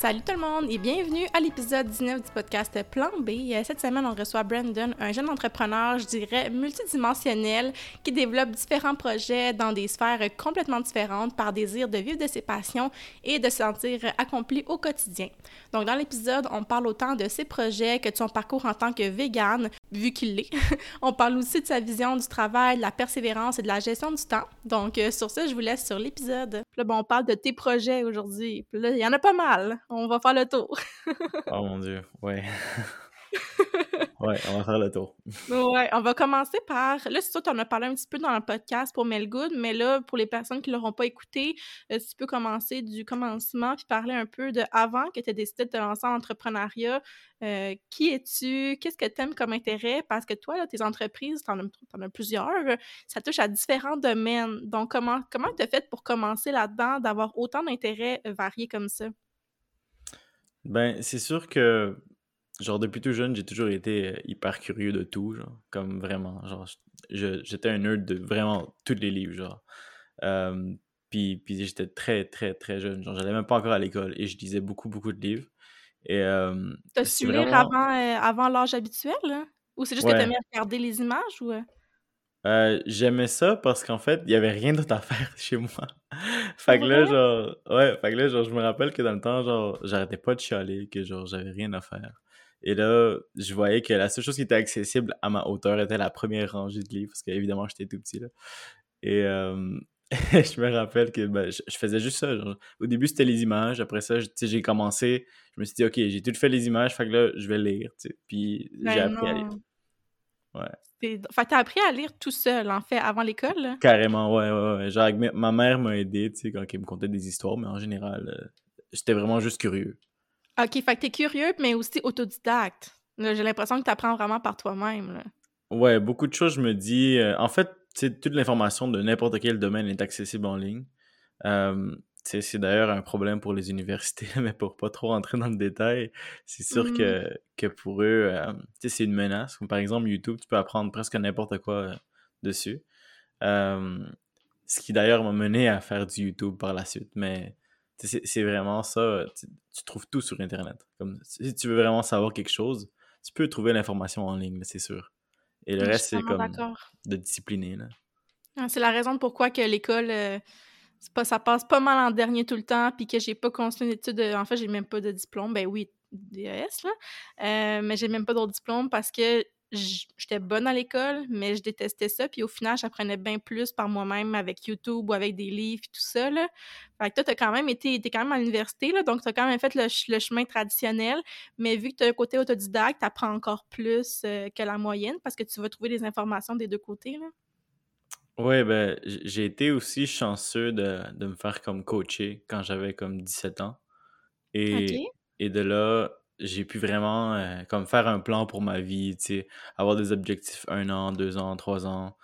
Salut tout le monde et bienvenue à l'épisode 19 du podcast Plan B. Euh, cette semaine, on reçoit Brandon, un jeune entrepreneur, je dirais, multidimensionnel, qui développe différents projets dans des sphères complètement différentes par désir de vivre de ses passions et de se sentir accompli au quotidien. Donc, dans l'épisode, on parle autant de ses projets que de son parcours en tant que vegan, vu qu'il l'est. on parle aussi de sa vision du travail, de la persévérance et de la gestion du temps. Donc, euh, sur ça, je vous laisse sur l'épisode. Là, bon, on parle de tes projets aujourd'hui. là, il y en a pas mal on va faire le tour. oh mon Dieu, ouais. ouais, on va faire le tour. ouais, on va commencer par. Là, c'est sûr, tu en as parlé un petit peu dans le podcast pour Melgood, mais là, pour les personnes qui ne l'auront pas écouté, euh, tu peux commencer du commencement puis parler un peu de avant que tu aies décidé de te lancer en entrepreneuriat. Euh, qui es-tu? Qu'est-ce que tu aimes comme intérêt? Parce que toi, là, tes entreprises, tu en, as plusieurs, ça touche à différents domaines. Donc, comment comment tu as fait pour commencer là-dedans, d'avoir autant d'intérêts euh, variés comme ça? Ben, c'est sûr que, genre, depuis tout jeune, j'ai toujours été euh, hyper curieux de tout, genre, comme vraiment. Genre, j'étais un nerd de vraiment tous les livres, genre. puis, puis j'étais très, très, très jeune. Genre, j'allais même pas encore à l'école et je lisais beaucoup, beaucoup de livres. Et. T'as su lire avant, euh, avant l'âge habituel, là? Ou c'est juste que t'aimais regarder les images, ou. Euh? Euh, j'aimais ça parce qu'en fait, il y avait rien d'autre à faire chez moi. fait que là, genre, ouais, fait que là, genre, je me rappelle que dans le temps, genre, j'arrêtais pas de chialer, que genre, j'avais rien à faire. Et là, je voyais que la seule chose qui était accessible à ma hauteur était la première rangée de livres, parce qu'évidemment, j'étais tout petit, là. Et je me rappelle que ben, je, faisais juste ça. Genre. Au début, c'était les images. Après ça, j'ai commencé. Je me suis dit, OK, j'ai tout fait les images, fait que là, je vais lire. Puis j'ai ben appris à lire. Ouais. Fait que t'as appris à lire tout seul, en fait, avant l'école? Carrément, ouais, ouais, ouais. Genre, ma mère m'a aidé, tu sais, quand elle me contait des histoires, mais en général, euh, j'étais vraiment juste curieux. OK, fait que t'es curieux, mais aussi autodidacte. J'ai l'impression que t'apprends vraiment par toi-même, Ouais, beaucoup de choses, je me dis... Euh, en fait, tu toute l'information de n'importe quel domaine est accessible en ligne. Euh, c'est d'ailleurs un problème pour les universités, mais pour pas trop rentrer dans le détail, c'est sûr que, que pour eux, euh, c'est une menace. par exemple, YouTube, tu peux apprendre presque n'importe quoi euh, dessus. ce qui d'ailleurs m'a mené à faire du YouTube par la suite. Mais c'est vraiment ça. Tu, trouves tout sur Internet. Comme, si tu veux vraiment savoir quelque chose, tu peux trouver l'information en ligne, c'est sûr. Et le reste, c'est comme de discipliner. Ah, c'est la raison pourquoi que l'école euh, pas, ça passe pas mal en dernier tout le temps, puis que j'ai pas continué d'études. En fait, j'ai même pas de diplôme. Ben oui, DES, là. Euh, mais j'ai même pas d'autres diplômes parce que j'étais bonne à l'école, mais je détestais ça. Puis au final, j'apprenais bien plus par moi-même avec YouTube ou avec des livres et tout ça. Là. Fait que toi, t'as quand même été, t'es quand même à l'université, là, donc t'as quand même fait le, chemin traditionnel. Mais vu que t'as un côté autodidacte, t'apprends encore plus euh, que la moyenne parce que tu vas trouver des informations des deux côtés. Là. Ouais, ben, j'ai été aussi chanceux de, de me faire comme coacher quand j'avais comme 17 ans. Et, et de là, j'ai pu vraiment euh, comme faire un plan pour ma vie, avoir des objectifs un an, deux ans, trois ans,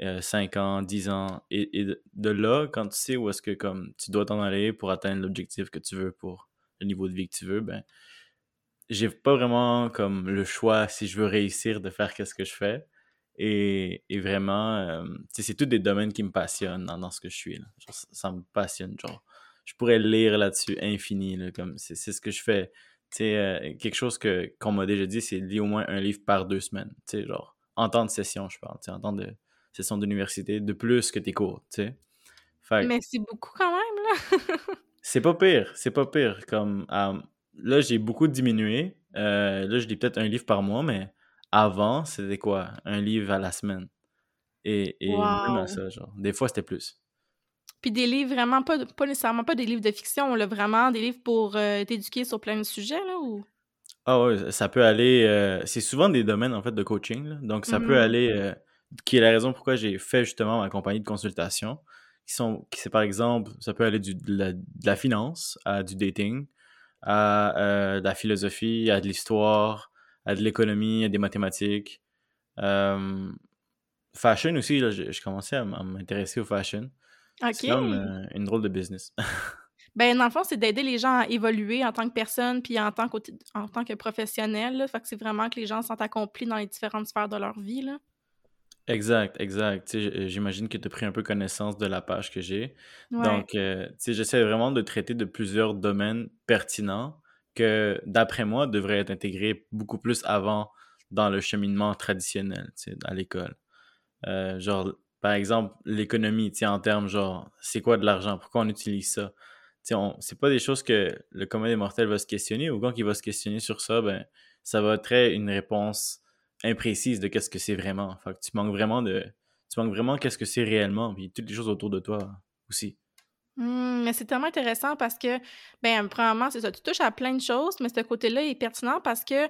euh, cinq ans, dix ans. Et, et de, là, quand tu sais où est-ce que comme tu dois t'en aller pour atteindre l'objectif que tu veux pour le niveau de vie que tu veux, ben, j'ai pas vraiment comme le choix si je veux réussir de faire qu'est-ce que je fais. Et, et vraiment, euh, c'est tous des domaines qui me passionnent dans, ce que je suis. Là. ça, me passionne. Genre, je pourrais lire là-dessus infini. C'est, ce que je fais. Euh, quelque chose que, qu'on m'a déjà dit, c'est lire au moins un livre par deux semaines. Genre, en temps de session, je parle. En temps de session d'université, de plus que tes cours. Fait, Mais c'est beaucoup quand même. là. c'est pas pire. C'est pas pire. Comme, là, j'ai beaucoup diminué. Euh, là, je lis peut-être un livre par mois, mais avant, c'était quoi? Un livre à la semaine. Et, et même ça, genre. Des fois, c'était plus. Puis des livres vraiment pas, pas nécessairement pas des livres de fiction, là, vraiment des livres pour euh, t'éduquer sur plein de sujets, là, ou? Ah ouais, ça peut aller... Euh, c'est souvent des domaines, en fait, de coaching, là. Donc, ça peut mmh. aller... Euh, qui est la raison pourquoi j'ai fait, justement, ma compagnie de consultation. Qui sont... Qui c'est, par exemple, ça peut aller du, de, la, finance à du dating, à de la philosophie, à de l'histoire, à de l'économie, à des mathématiques, fashion aussi, là, je, commençais à m'intéresser au fashion. C'est comme une drôle de business. Ben, dans le fond, c'est d'aider les gens à évoluer en tant que personne puis en tant que, en tant que professionnel. Fait que c'est vraiment que les gens sont accomplis dans les différentes sphères de leur vie. Là. Exact, exact. J'imagine que tu as pris un peu connaissance de la page que j'ai. Donc, euh, j'essaie vraiment de traiter de plusieurs domaines pertinents que, d'après moi, devraient être intégrés beaucoup plus avant dans le cheminement traditionnel à l'école. Euh, genre, par exemple, l'économie, en termes genre, c'est quoi de l'argent? Pourquoi on utilise ça? c'est pas des choses que le commun des mortels va se questionner ou quand il va se questionner sur ça, ben, ça va être une réponse imprécise de qu'est-ce que c'est vraiment. Fait que tu manques vraiment de. Tu manques vraiment qu'est-ce que c'est réellement, puis toutes les choses autour de toi aussi. Mmh, mais c'est tellement intéressant parce que, ben, premièrement, c'est ça, tu touches à plein de choses, mais ce côté-là est pertinent parce que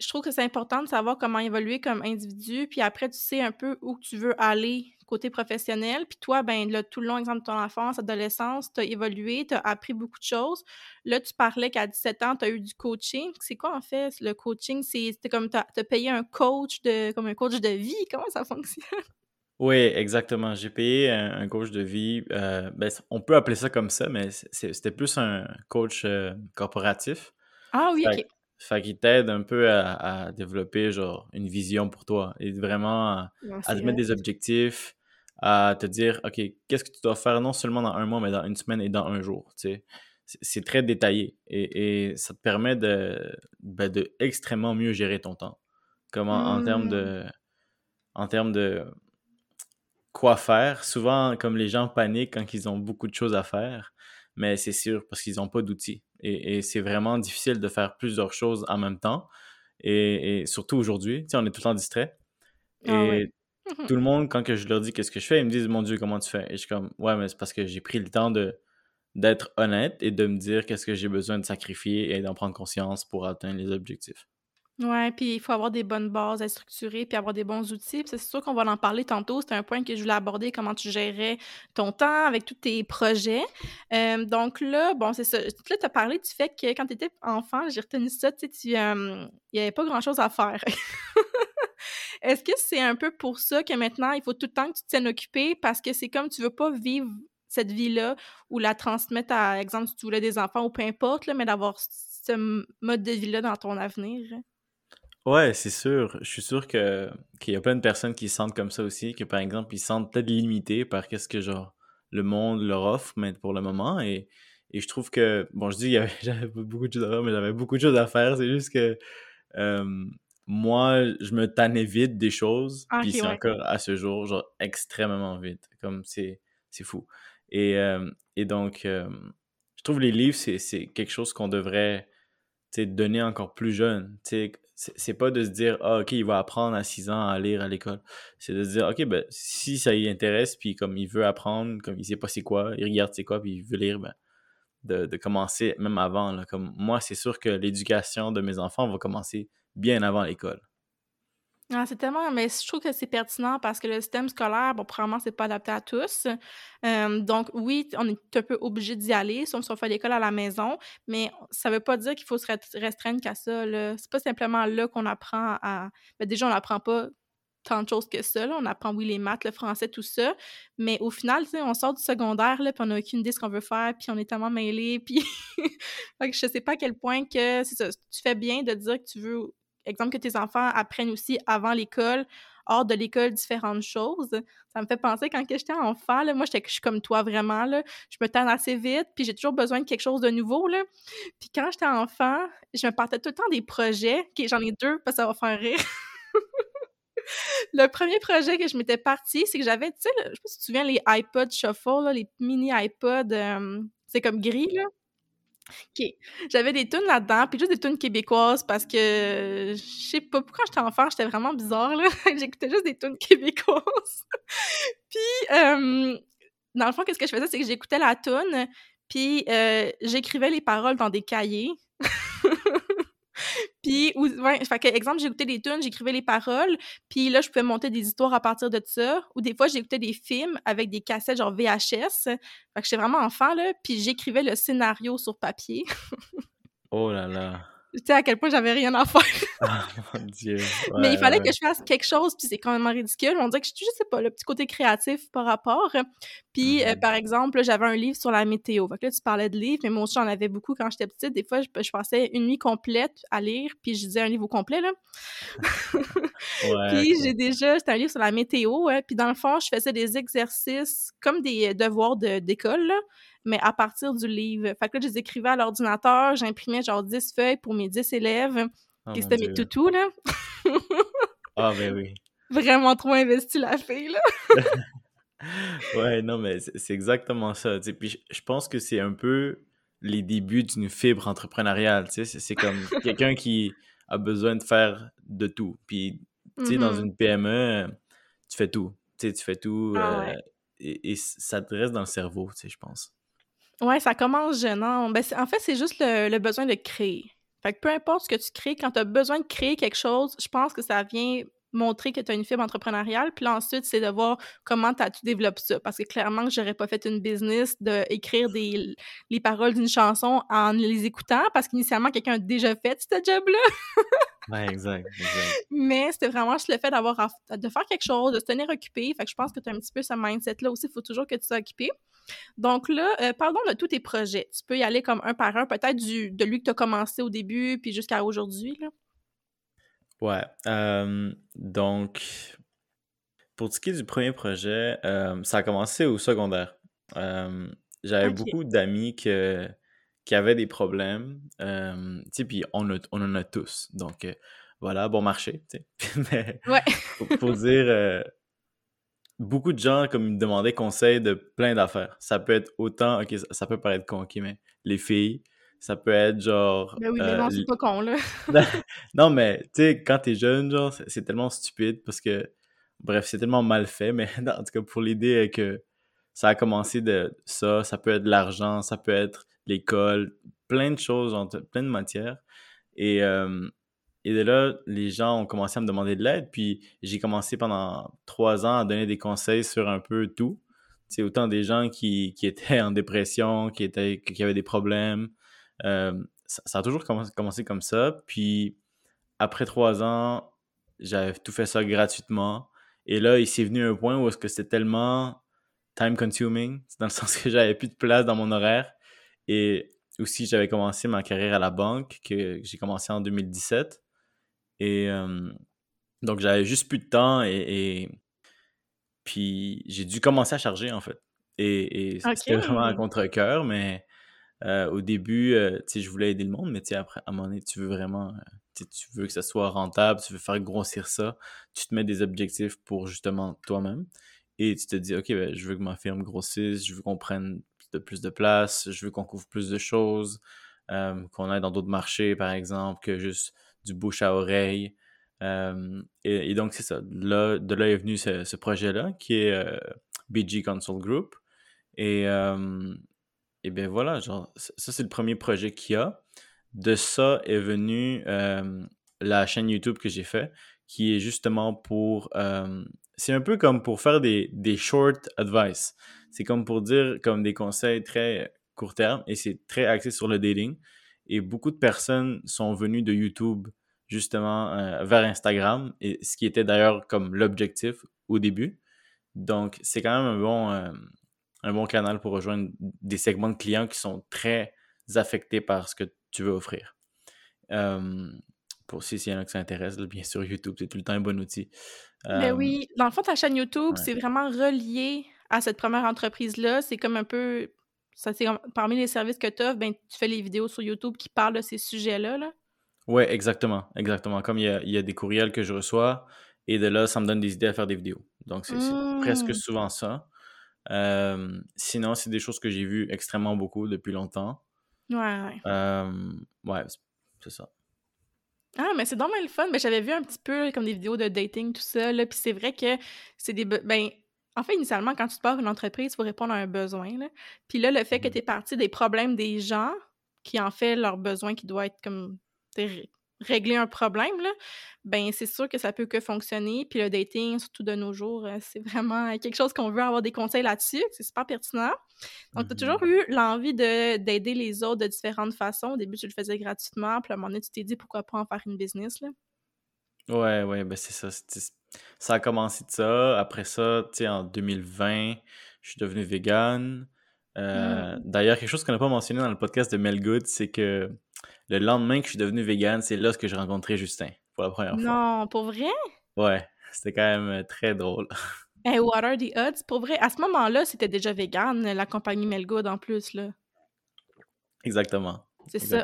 je trouve que c'est important de savoir comment évoluer comme individu, puis après, tu sais un peu où tu veux aller côté professionnel. Puis toi, ben là, tout le long, exemple de ton enfance, adolescence, tu as évolué, tu as appris beaucoup de choses. Là, tu parlais qu'à 17 ans, tu as eu du coaching. C'est quoi, en fait, le coaching? C'est comme tu as, payé un coach de comme un coach de vie? Comment ça fonctionne? Oui, exactement. J'ai payé un, coach de vie. Euh, ben, on peut appeler ça comme ça, mais c'était plus un coach euh, corporatif. Ah oui, OK. Fait qu'il t'aide un peu à, développer genre une vision pour toi et vraiment à, te mettre des objectifs, à te dire, OK, qu'est-ce que tu dois faire non seulement dans un mois, mais dans une semaine et dans un jour. C'est très détaillé et, ça te permet de, ben, de extrêmement mieux gérer ton temps. Comment, en termes de. Mmh. En termes de quoi faire. Souvent, comme les gens paniquent quand ils ont beaucoup de choses à faire, mais c'est sûr parce qu'ils n'ont pas d'outils. Et, c'est vraiment difficile de faire plusieurs choses en même temps. Et, surtout aujourd'hui, on est tout le temps distrait. Ah et tout le monde, quand que je leur dis qu'est-ce que je fais, ils me disent Mon Dieu, comment tu fais? Et je suis comme Ouais, mais c'est parce que j'ai pris le temps de d'être honnête et de me dire qu'est-ce que j'ai besoin de sacrifier et d'en prendre conscience pour atteindre les objectifs. Ouais, puis il faut avoir des bonnes bases à structurer, puis avoir des bons outils. c'est sûr qu'on va en parler tantôt. C'était un point que je voulais aborder, comment tu gérais ton temps avec tous tes projets. Donc là, bon, c'est ça. Là, tu as parlé du fait que quand tu étais enfant, j'ai retenu ça, tu sais, il n'y avait pas grand-chose à faire. Est-ce que c'est un peu pour ça que maintenant, il faut tout le temps que tu tiennes occupé parce que c'est comme tu veux pas vivre cette vie-là ou la transmettre à, exemple, si tu voulais des enfants ou peu importe, là, mais d'avoir ce mode de vie-là dans ton avenir? Ouais, c'est sûr. Je suis sûr que qu'il y a plein de personnes qui se sentent comme ça aussi, que par exemple, ils se sentent peut-être limités par qu'est-ce que genre le monde leur offre mais pour le moment. Et, et je trouve que, bon, je dis j'avais beaucoup de choses à faire, mais j'avais beaucoup de choses à faire. C'est juste que moi, je me tannais vite des choses, ah, puis c'est encore à ce jour, genre extrêmement vite. Comme c'est c'est fou. Et, et donc, je trouve les livres, c'est quelque chose qu'on devrait donner encore plus jeune. C'est pas de se dire, ah, OK, il va apprendre à 6 ans à lire à l'école. C'est de se dire, OK, ben, si ça y intéresse, puis comme il veut apprendre, comme il sait pas c'est quoi, il regarde c'est quoi, puis il veut lire, ben, de, commencer même avant. Comme moi, c'est sûr que l'éducation de mes enfants va commencer bien avant l'école. Ah, c'est tellement, mais je trouve que c'est pertinent parce que le système scolaire, bon, probablement, c'est pas adapté à tous. donc, oui, on est un peu obligé d'y aller, si on fait l'école à la maison, mais ça veut pas dire qu'il faut se restreindre qu'à ça. C'est pas simplement là qu'on apprend à. Ben, déjà, on n'apprend pas tant de choses que ça. On apprend, oui, les maths, le français, tout ça. Mais au final, on sort du secondaire, là, puis on n'a aucune idée de ce qu'on veut faire, puis on est tellement mêlés, puis... je sais pas à quel point que... Tu fais bien de dire que tu veux exemple, que tes enfants apprennent aussi avant l'école, hors de l'école, différentes choses. Ça me fait penser quand j'étais enfant, là, moi, je suis comme toi vraiment, là, je me tanne assez vite, puis j'ai toujours besoin de quelque chose de nouveau. Là. Puis quand j'étais enfant, je me partais tout le temps des projets, j'en ai deux, parce que ça va faire rire. le premier projet que je m'étais parti, c'est que j'avais, tu sais, je sais pas si tu te souviens, les iPod Shuffle, les mini iPod, euh, c'est comme gris, là. OK. J'avais des tunes là-dedans, puis juste des tunes québécoises parce que je sais pas pourquoi j'étais enfant, j'étais vraiment bizarre là. J'écoutais juste des tunes québécoises. puis dans le fond, qu'est-ce que je faisais, c'est que j'écoutais la tune, puis j'écrivais les paroles dans des cahiers. Puis, ou, ouais, fait que, exemple, j'écoutais des tunes, j'écrivais les paroles, puis là, je pouvais monter des histoires à partir de ça. Ou des fois, j'écoutais des films avec des cassettes genre VHS. Fait que j'étais vraiment enfant, là, puis j'écrivais le scénario sur papier. oh là là. Tu sais à quel point j'avais rien à faire. Ah, mon Dieu. mais il fallait que je fasse quelque chose, puis c'est quand même ridicule. On dirait que je, je sais pas, le petit côté créatif par rapport. Puis, euh, mm-hmm. par exemple, j'avais un livre sur la météo. Fait que là, tu parlais de livres, mais moi aussi, j'en avais beaucoup quand j'étais petite. Des fois, je, passais une nuit complète à lire, puis je disais un livre au complet, là. puis, j'ai déjà... C'était un livre sur la météo, hein, puis dans le fond, je faisais des exercices comme des devoirs d'école, là mais à partir du livre. Fait que là, je les écrivais à l'ordinateur, j'imprimais genre 10 feuilles pour mes 10 élèves. Oh c'était mes toutous, là. ah, ben oui. Vraiment trop investi la fille, là. ouais, non, mais c'est exactement ça. Puis je pense que c'est un peu les débuts d'une fibre entrepreneuriale. C'est comme quelqu'un qui a besoin de faire de tout. Puis, tu sais, dans mm-hmm. une PME, tu fais tout. Tu fais tout. Ah euh, et, ça te reste dans le cerveau, tu sais, je pense. Ouais, ça commence gênant. Ben, en fait, c'est juste le, besoin de créer. Fait que peu importe ce que tu crées, quand tu as besoin de créer quelque chose, je pense que ça vient montrer que tu as une fibre entrepreneuriale. Puis là, ensuite, c'est de voir comment tu développes ça. Parce que clairement, je n'aurais pas fait une business d'écrire des, les paroles d'une chanson en les écoutant parce qu'initialement, quelqu'un a déjà fait ce job-là. ouais, exact, exact. Mais c'était vraiment juste le fait d'avoir de faire quelque chose, de se tenir occupé. Fait que je pense que tu as un petit peu ce mindset-là aussi. Il faut toujours que tu sois occupé. Donc là, euh, parlons de tous tes projets. Tu peux y aller comme un par un, peut-être de lui que tu as commencé au début, puis jusqu'à aujourd'hui. Ouais. Euh, donc, pour ce qui est du premier projet, euh, ça a commencé au secondaire. Euh, j'avais beaucoup d'amis qui avaient des problèmes. tu sais, puis on, on, en a tous. Donc, voilà, bon marché. Sais. ouais. pour, dire, beaucoup de gens, comme ils me demandaient conseil de plein d'affaires. Ça peut être autant, ok, ça, peut paraître con, ok, mais les filles, ça peut être genre. Ben oui, mais non, c'est pas con, là. non, mais tu sais, quand t'es jeune, genre, c'est tellement stupide parce que. Bref, c'est tellement mal fait, mais en tout cas, pour l'idée que ça a commencé de ça, ça peut être l'argent, ça peut être l'école, plein de choses, plein de matières. Et, et de là, les gens ont commencé à me demander de l'aide, puis j'ai commencé pendant trois ans à donner des conseils sur un peu tout. C'est autant des gens qui, qui, étaient en dépression, qui, étaient, qui avaient des problèmes, euh, ça, a toujours commencé, comme ça. Puis après trois ans, j'avais tout fait ça gratuitement. Et là, il s'est venu un point où est-ce que c'était tellement time consuming, dans le sens que j'avais plus de place dans mon horaire. Et aussi, j'avais commencé ma carrière à la banque, que j'ai commencé en 2017. Et euh, donc, j'avais juste plus de temps et, puis j'ai dû commencer à charger en fait. Et, c'était vraiment un contre-coeur, mais euh, au début, euh, je voulais aider le monde, mais après, à un moment donné, tu veux vraiment, tu veux que ça soit rentable, tu veux faire grossir ça, tu te mets des objectifs pour justement toi-même et tu te dis, OK, ben, je veux que ma firme grossisse, je veux qu'on prenne de plus de place, je veux qu'on couvre plus de choses, qu'on aille dans d'autres marchés, par exemple, que juste du bouche à oreille. et, donc, c'est ça. Là, de là est venu ce, projet-là, qui est BG Console Group. Et, et bien voilà, genre, ça c'est le premier projet qu'il y a. De ça est venue euh, la chaîne YouTube que j'ai fait, qui est justement pour... Euh, c'est un peu comme pour faire des, des short advice. C'est comme pour dire comme des conseils très court terme et c'est très axé sur le dating. Et beaucoup de personnes sont venues de YouTube justement euh, vers Instagram, et ce qui était d'ailleurs comme l'objectif au début. Donc, c'est quand même un bon, un bon canal pour rejoindre des segments de clients qui sont très affectés par ce que tu veux offrir. pour si s'il y en a qui s'intéressent, bien sûr, YouTube, c'est tout le temps un bon outil. Ben oui, dans le fond, ta chaîne YouTube, c'est vraiment relié à cette première entreprise-là. C'est comme un peu. Ça, parmi les services que tu offres, ben, tu fais les vidéos sur YouTube qui parlent de ces sujets-là. Là? Oui, exactement. Exactement. Comme il y, a, il y, a, des courriels que je reçois, et de là, ça me donne des idées à faire des vidéos. Donc, c'est presque mmh. souvent ça sinon, c'est des choses que j'ai vues extrêmement beaucoup depuis longtemps. Ouais, ouais. ouais, c'est ça. Ah, mais c'est dommage le fun. Mais j'avais vu un petit peu comme des vidéos de dating, tout ça. Là, puis c'est vrai que c'est des. Ben, en fait, initialement, quand tu te pars une entreprise, il faut répondre à un besoin. Là. Puis là, le fait que mmh. tu es parti des problèmes des gens, qui en fait leur besoin qui doit être comme régler un problème, là, ben c'est sûr que ça peut que fonctionner. Puis le dating, surtout de nos jours, euh, c'est vraiment quelque chose qu'on veut avoir des conseils là-dessus. C'est super pertinent. Donc, tu as toujours Mhm. eu l'envie de- d'aider les autres de différentes façons. Au début, tu le faisais gratuitement. Puis à un moment donné, tu t'es dit pourquoi pas en faire une business, là. Ouais, ouais, ben c'est ça. Ça a commencé de ça. Après ça, tu sais, en 2020, je suis devenu vegan. Euh, Hmm. d'ailleurs, quelque chose qu'on n'a pas mentionné dans le podcast de Mel Good, c'est que le lendemain que je suis devenu vegan, c'est là que j'ai rencontré Justin pour la première fois. Non, pour vrai? Ouais, c'était quand même euh, très drôle. Hey, what are the odds? Pour vrai, à ce moment-là, c'était déjà vegan, la compagnie Melgood en plus, là. Exactement. C'est ça.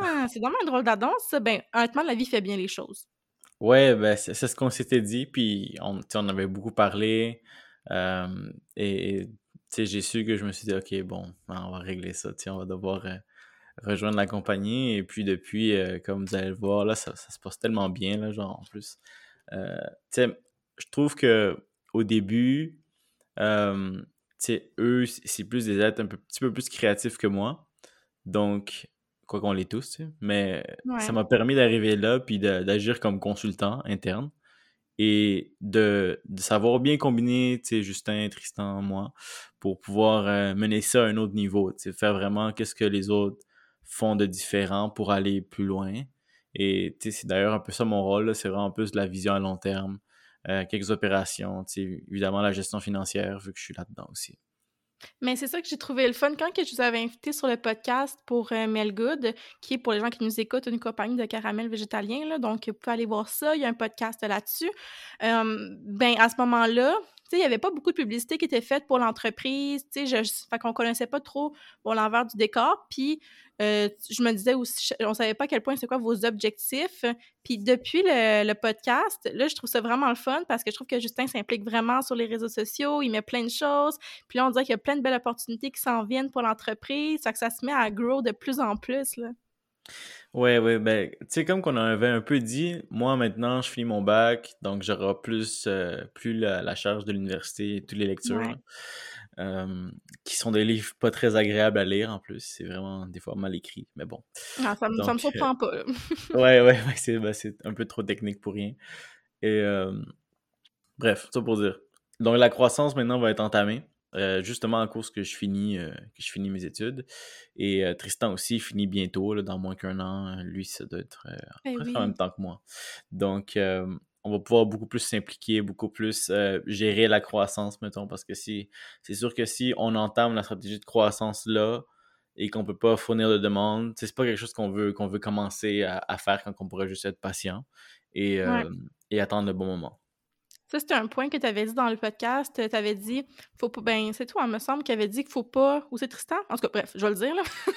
Ah, c'est vraiment un drôle d'annonce, ça. Ben, honnêtement, la vie fait bien les choses. Ouais, ben c'est ce qu'on s'était dit, puis on, avait beaucoup parlé. euh, et j'ai su que je me suis dit, OK, bon, on va régler ça, on va devoir euh, rejoindre la compagnie. Et puis depuis, euh, comme vous allez le voir, là, ça, se passe tellement bien, là, genre, en plus. Je trouve que au début, eux, c'est plus des êtres un petit peu plus créatifs que moi. Donc, quoi qu'on l'est tous, tu sais, mais ça m'a permis d'arriver là, puis d'agir comme consultant interne et de, de savoir bien combiner, tu sais, Justin, Tristan, moi, pour pouvoir euh, mener ça à un autre niveau, tu sais, faire vraiment qu'est-ce que les autres font de différent pour aller plus loin. Et, tu sais, c'est d'ailleurs un peu ça mon rôle, c'est vraiment un peu de la vision à long terme, euh, quelques opérations, tu sais, évidemment la gestion financière, vu que je suis là-dedans aussi. Mais c'est ça que j'ai trouvé le fun quand que je vous avais invité sur le podcast pour euh, Melgood, qui est pour les gens qui nous écoutent une compagnie de caramel végétalien. Là, donc, vous pouvez aller voir ça. Il y a un podcast là-dessus. Euh, ben, à ce moment-là, il n'y avait pas beaucoup de publicité qui était faite pour l'entreprise. Tu sais, connaissait pas trop l'envers du décor. Puis, euh, je me disais aussi, on savait pas à quel point c'est quoi vos objectifs. Puis, depuis le, le podcast, là, je trouve ça vraiment le fun parce que je trouve que Justin s'implique vraiment sur les réseaux sociaux. Il met plein de choses. Puis là, on dirait qu'il y a plein de belles opportunités qui s'en viennent pour l'entreprise. Ça que ça se met à grow de plus en plus, là. Ouais, ouais, ben, tu sais, comme qu'on avait un peu dit, moi maintenant, je finis mon bac, donc j'aurai plus, euh, plus la, la charge de l'université et toutes les lectures, Ouais. euh, qui sont des livres pas très agréables à lire en plus, c'est vraiment des fois mal écrit, mais bon. Ah, ça, me, ça me Donc, euh, surprend pas, là. ouais, ouais, ouais, c'est ben, c'est un peu trop technique pour rien. Et euh, bref, ça pour dire. Donc la croissance maintenant va être entamée. Euh, justement que je finis euh, que je finis mes études. Et euh, Tristan aussi finit bientôt là, dans moins qu'un an. Lui ça doit être Ben presque en même temps que moi. Donc on va pouvoir beaucoup plus s'impliquer beaucoup plus gérer la croissance mettons. Parce que si c'est sûr que si on entame la stratégie de croissance là et qu'on peut pas fournir de demande c'est pas quelque chose qu'on veut qu'on veut commencer à, à faire quand on pourrait juste être patient et, Ouais. et attendre le bon moment Ça, c'était un point que tu avais dit dans le podcast. Tu avais dit, faut pas. Ben, c'est toi, il me semble, qui avait dit qu'il faut pas. Ou c'est Tristan? En tout cas, bref, je vais le dire, là.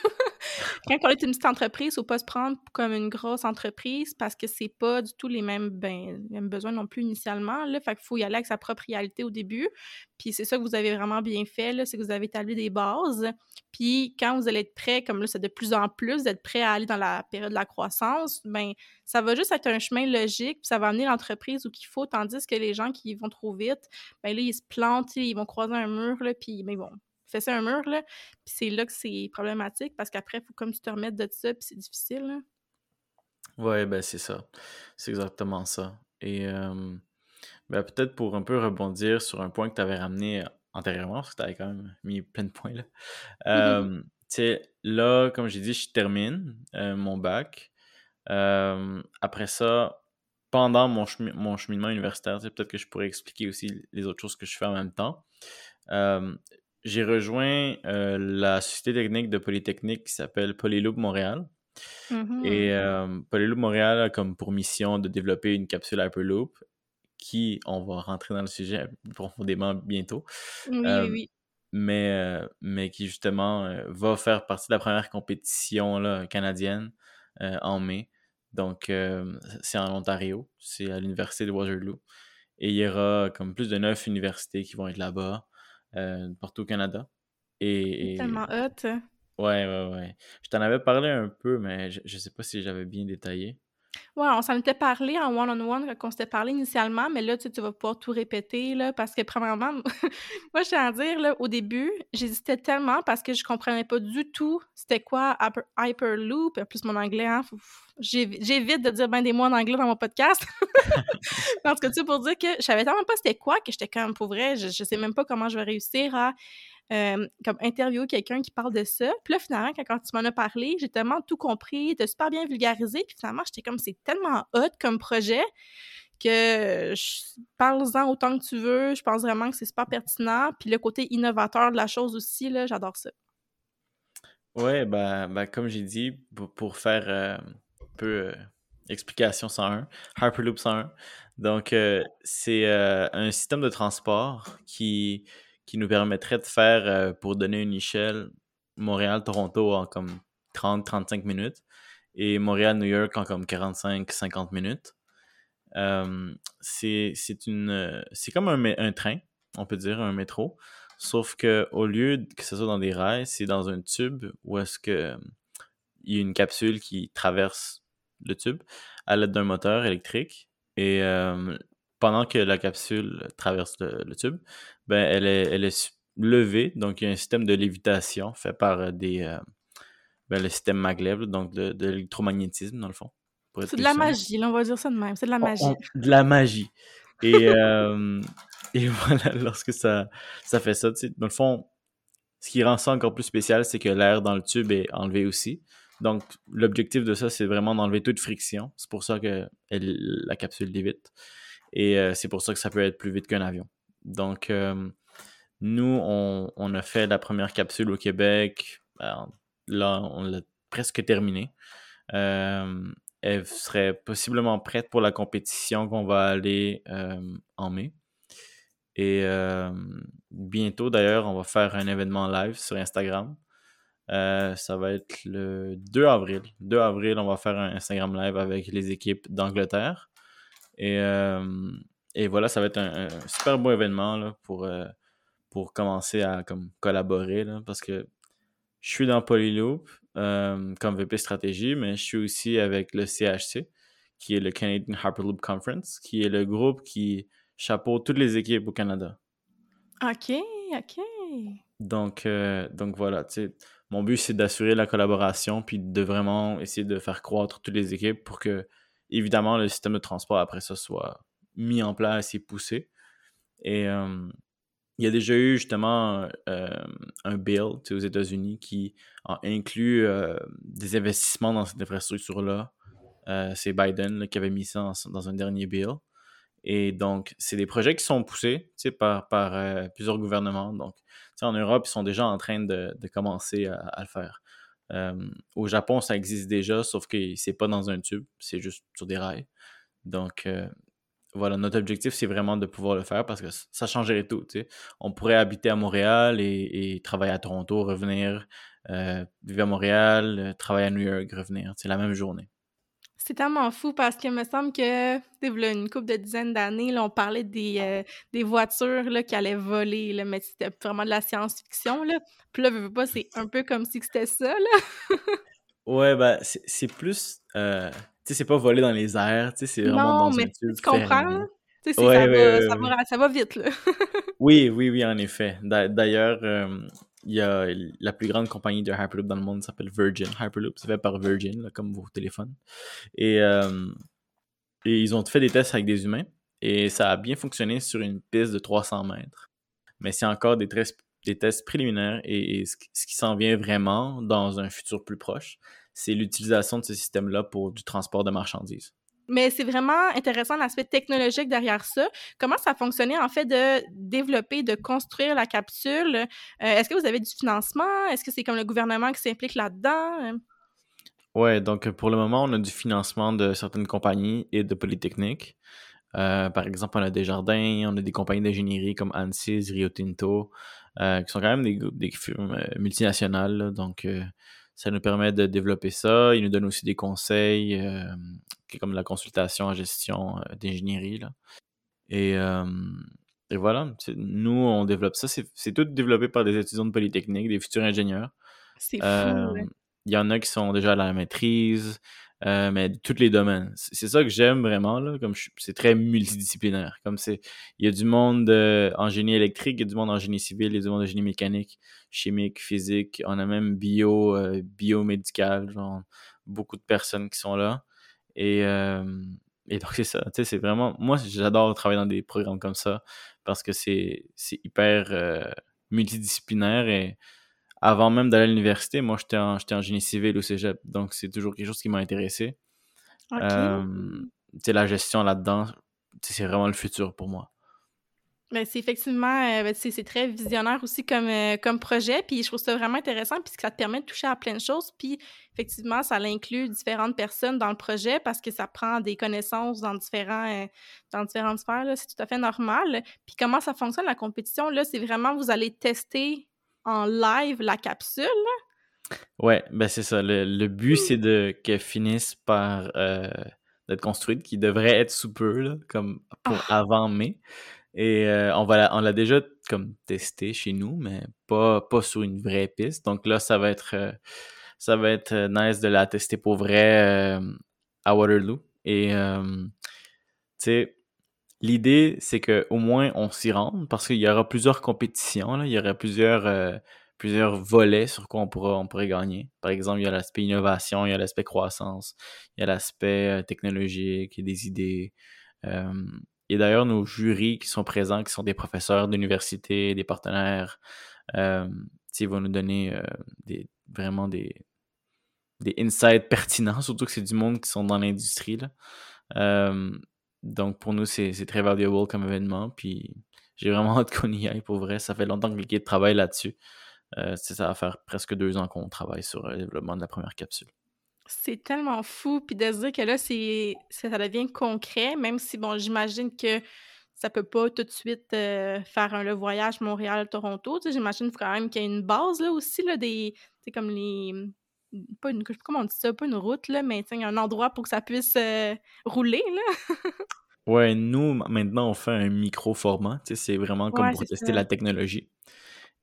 Quand on est une petite entreprise, faut pas se prendre comme une grosse entreprise parce que c'est pas du tout les mêmes, ben, besoins non plus initialement. Là. Fait faut y aller avec sa propre réalité au début. Puis c'est ça que vous avez vraiment bien fait, c'est que vous avez établi des bases. Puis quand vous allez être prêt, comme là, c'est de plus en plus, vous êtes prêt à aller dans la période de la croissance, ben ça va juste être un chemin logique, ça va amener l'entreprise où qu'il faut, tandis que les gens qui vont trop vite, ben là, ils se plantent, ils vont croiser un mur, puis ben, ils vont fesser un mur, là, puis c'est là que c'est problématique, parce qu'après, il faut comme tu te remettes de ça, puis c'est difficile, là. Ouais, ben c'est ça. C'est exactement ça. Et euh, ben, peut-être pour un peu rebondir sur un point que tu avais ramené euh, antérieurement, parce que tu avais quand même mis plein de points là. Euh, tu sais, là, comme j'ai dit, je termine euh, mon bac. Après ça, pendant mon, chemi- mon cheminement universitaire, peut-être que je pourrais expliquer aussi les autres choses que je fais en même temps. J'ai rejoint euh, la société technique de Polytechnique qui s'appelle Polyloop Montréal. Mhm. Et euh, Polyloop Montréal a comme pour mission de développer une capsule Hyperloop qui, on va rentrer dans le sujet plus profondément bientôt, Oui, euh, oui, oui. mais, euh, mais qui justement va faire partie de la première compétition là, canadienne en mai. Donc, c'est en Ontario, c'est à l'université de Waterloo. Et il y aura comme plus de neuf universités qui vont être là-bas, partout au Canada. Et, et- tellement hot. ouais, ouais, ouais. Je t'en avais parlé un peu, mais je, je sais pas si j'avais bien détaillé. Ouais, on s'en était parlé en one-on-one quand on s'était parlé initialement, mais là, tu sais, tu vas pouvoir tout répéter, là, parce que premièrement, moi, je tiens à dire, là, au début, j'hésitais tellement parce que je comprenais pas du tout c'était quoi Hyperloop, plus mon anglais, hein, j'évite de dire ben des mots en anglais dans mon podcast. en tout cas, tu sais, pour dire que je savais tellement pas c'était quoi que j'étais comme, pour vrai, je, je sais même pas comment je vais réussir à euh, comme interviewer quelqu'un qui parle de ça. Puis là, finalement, quand, tu m'en as parlé, j'ai tellement tout compris, t'as super bien vulgarisé, puis finalement, j'étais comme, c'est tellement hot comme projet que parle-en autant que tu veux, je pense vraiment que c'est super pertinent. Puis le côté innovateur de la chose aussi, là, j'adore ça. Ouais, ben, ben comme j'ai dit, pour, faire euh, un peu euh, explication 101, Hyperloop 101. Donc, c'est un système de transport qui qui nous permettrait de faire, euh, pour donner une échelle, Montréal-Toronto en comme 30-35 minutes et Montréal-New York en comme 45-50 minutes. Euh, c'est une c'est comme un, train, on peut dire, un métro. Sauf que au lieu que ce soit dans des rails, c'est dans un tube où est-ce que il y a une capsule qui traverse le tube à l'aide d'un moteur électrique. Et euh, pendant que la capsule traverse le, tube, ben, elle, est, elle est levée. Donc, il y a un système de lévitation fait par euh, des, euh, ben, le système maglev, donc de, l'électromagnétisme, dans le fond. C'est de la magie, on va dire ça de même. C'est de la magie. de la magie. Et, euh, et voilà, lorsque ça, ça fait ça, dans le fond, ce qui rend ça encore plus spécial, c'est que l'air dans le tube est enlevé aussi. Donc, l'objectif de ça, c'est vraiment d'enlever toute friction. C'est pour ça que la capsule lévite. Et euh, c'est pour ça que ça peut être plus vite qu'un avion. Donc, euh, nous, on, a fait la première capsule au Québec. là, on l'a presque terminée. Euh, elle serait possiblement prête pour la compétition qu'on va aller en mai. Et bientôt, d'ailleurs, on va faire un événement live sur Instagram. ça va être le 2 avril. 2 avril, on va faire un Instagram live avec les équipes d'Angleterre. Et, euh, et voilà, ça va être un, super beau événement là, pour, euh, pour commencer à comme, collaborer là, parce que je suis dans Polyloop euh, comme VP stratégie, mais je suis aussi avec le CHC, qui est le Canadian Hyperloop Conference, qui est le groupe qui chapeaute toutes les équipes au Canada. OK, OK. Donc, donc voilà, mon but c'est d'assurer la collaboration puis de vraiment essayer de faire croître toutes les équipes pour que évidemment, le système de transport après ça soit mis en place et poussé. Et euh, il y a déjà eu justement euh, un bill aux États-Unis qui a inclus euh, des investissements dans cette infrastructure-là. c'est Biden qui avait mis ça dans un dernier bill. Et donc, c'est des projets qui sont poussés par plusieurs gouvernements. Donc, en Europe, ils sont déjà en train de, commencer à, le faire. Euh, au Japon, ça existe déjà, sauf que c'est pas dans un tube, c'est juste sur des rails. Donc, euh, voilà, notre objectif, c'est vraiment de pouvoir le faire parce que ça changerait tout. On pourrait habiter à Montréal et, travailler à Toronto, revenir, euh, vivre à Montréal, travailler à New York, revenir. C'est la même journée. C'est tellement fou parce qu'il me semble que, là, une couple de dizaines d'années, on parlait des, euh, des voitures là, qui allaient voler, là, mais c'était vraiment de la science-fiction. Là. Puis là, veux pas, c'est un peu comme si c'était ça. Là. ouais, ben, c'est plus. Euh, tu sais, c'est pas voler dans les airs, tu sais, c'est vraiment non, mais tu comprends? Tu sais, ça, va, ça, va, ça, va, vite, là. oui, oui, oui, en effet. D'ailleurs, euh, il y a la plus grande compagnie de Hyperloop dans le monde s'appelle Virgin Hyperloop. C'est fait par Virgin, comme vos téléphones. Et, euh, et, ils ont fait des tests avec des humains et ça a bien fonctionné sur une piste de 300 mètres. Mais c'est encore des, des tests préliminaires et, ce, qui s'en vient vraiment dans un futur plus proche, c'est l'utilisation de ce système-là pour du transport de marchandises. Mais c'est vraiment intéressant l'aspect technologique derrière ça. Comment ça fonctionnait en fait de développer, de construire la capsule? Euh, est-ce que vous avez du financement? Est-ce que c'est comme le gouvernement qui s'implique là-dedans? Oui, donc pour le moment, on a du financement de certaines compagnies et de Polytechnique. Euh, par exemple, on a des jardins, on a des compagnies d'ingénierie comme ANSYS, Rio Tinto, euh, qui sont quand même des, des firmes multinationales. donc, ça nous permet de développer ça. Ils nous donnent aussi des conseils, euh, comme la consultation en gestion euh, d'ingénierie. Et, euh, et, voilà, nous, on développe ça. C'est tout développé par des étudiants de Polytechnique, des futurs ingénieurs. C'est fou, Il y en a qui sont déjà à la maîtrise. Euh, mais tous les domaines. C'est ça que j'aime vraiment, là, comme c'est très multidisciplinaire. Comme c'est, il y a du monde euh, en génie électrique, il y a du monde en génie civil, il y a du monde en génie mécanique, chimique, physique, on a même bio, euh, biomédical, genre, beaucoup de personnes qui sont là. Et, et donc, c'est ça, tu sais, c'est vraiment, moi, j'adore travailler dans des programmes comme ça, parce que c'est, hyper multidisciplinaire et avant même d'aller à l'université, moi, j'étais en, en, génie civil au cégep. Donc, c'est toujours quelque chose qui m'a intéressé. Euh, la gestion là-dedans, c'est vraiment le futur pour moi. Ben, c'est effectivement, euh, ben, c'est très visionnaire aussi comme, euh, comme projet, puis je trouve ça vraiment intéressant, puisque ça te permet de toucher à plein de choses, puis effectivement, ça inclut différentes personnes dans le projet parce que ça prend des connaissances dans, différents, dans différentes sphères, c'est tout à fait normal. Puis comment ça fonctionne, la compétition, là, c'est vraiment, vous allez tester en live la capsule. Ouais, ben c'est ça. Le, but, hmm. c'est de qu'elle finisse par euh, être construite, qui devrait être sous peu, là, comme pour ah. avant mai. Et euh, on va on l'a déjà comme testé chez nous, mais pas, pas sur une vraie piste. Donc là, ça va être euh, ça va être nice de la tester pour vrai à Waterloo. Et tu sais, L'idée, c'est qu'au moins on s'y rende parce qu'il y aura plusieurs compétitions, là. il y aura plusieurs, euh, plusieurs volets sur quoi on, on pourrait gagner. Par exemple, il y a l'aspect innovation, il y a l'aspect croissance, il y a l'aspect euh, technologique, il y a des idées. Euh, et d'ailleurs, nos jurys qui sont présents, qui sont des professeurs d'université, des partenaires, euh, ils vont nous donner des, vraiment des, des insights pertinents, surtout que c'est du monde qui sont dans l'industrie. Donc, pour nous, c'est très valuable comme événement. Puis, j'ai vraiment hâte qu'on y aille pour vrai. Ça fait longtemps que l'équipe travaille là-dessus. Euh, ça va faire presque deux ans qu'on travaille sur le développement de la première capsule. C'est tellement fou. Puis de se dire que là, ça devient concret, même si, bon, j'imagine que ça peut pas tout de suite euh, faire un le voyage Montréal-Toronto. J'imagine quand même qu'il y a une base là aussi, là, des. comme les. Pas une, comment on dit ça, pas une route, là, mais un endroit pour que ça puisse euh, rouler. Là. Ouais, nous, maintenant, on fait un micro-format. c'est vraiment comme pour tester la technologie.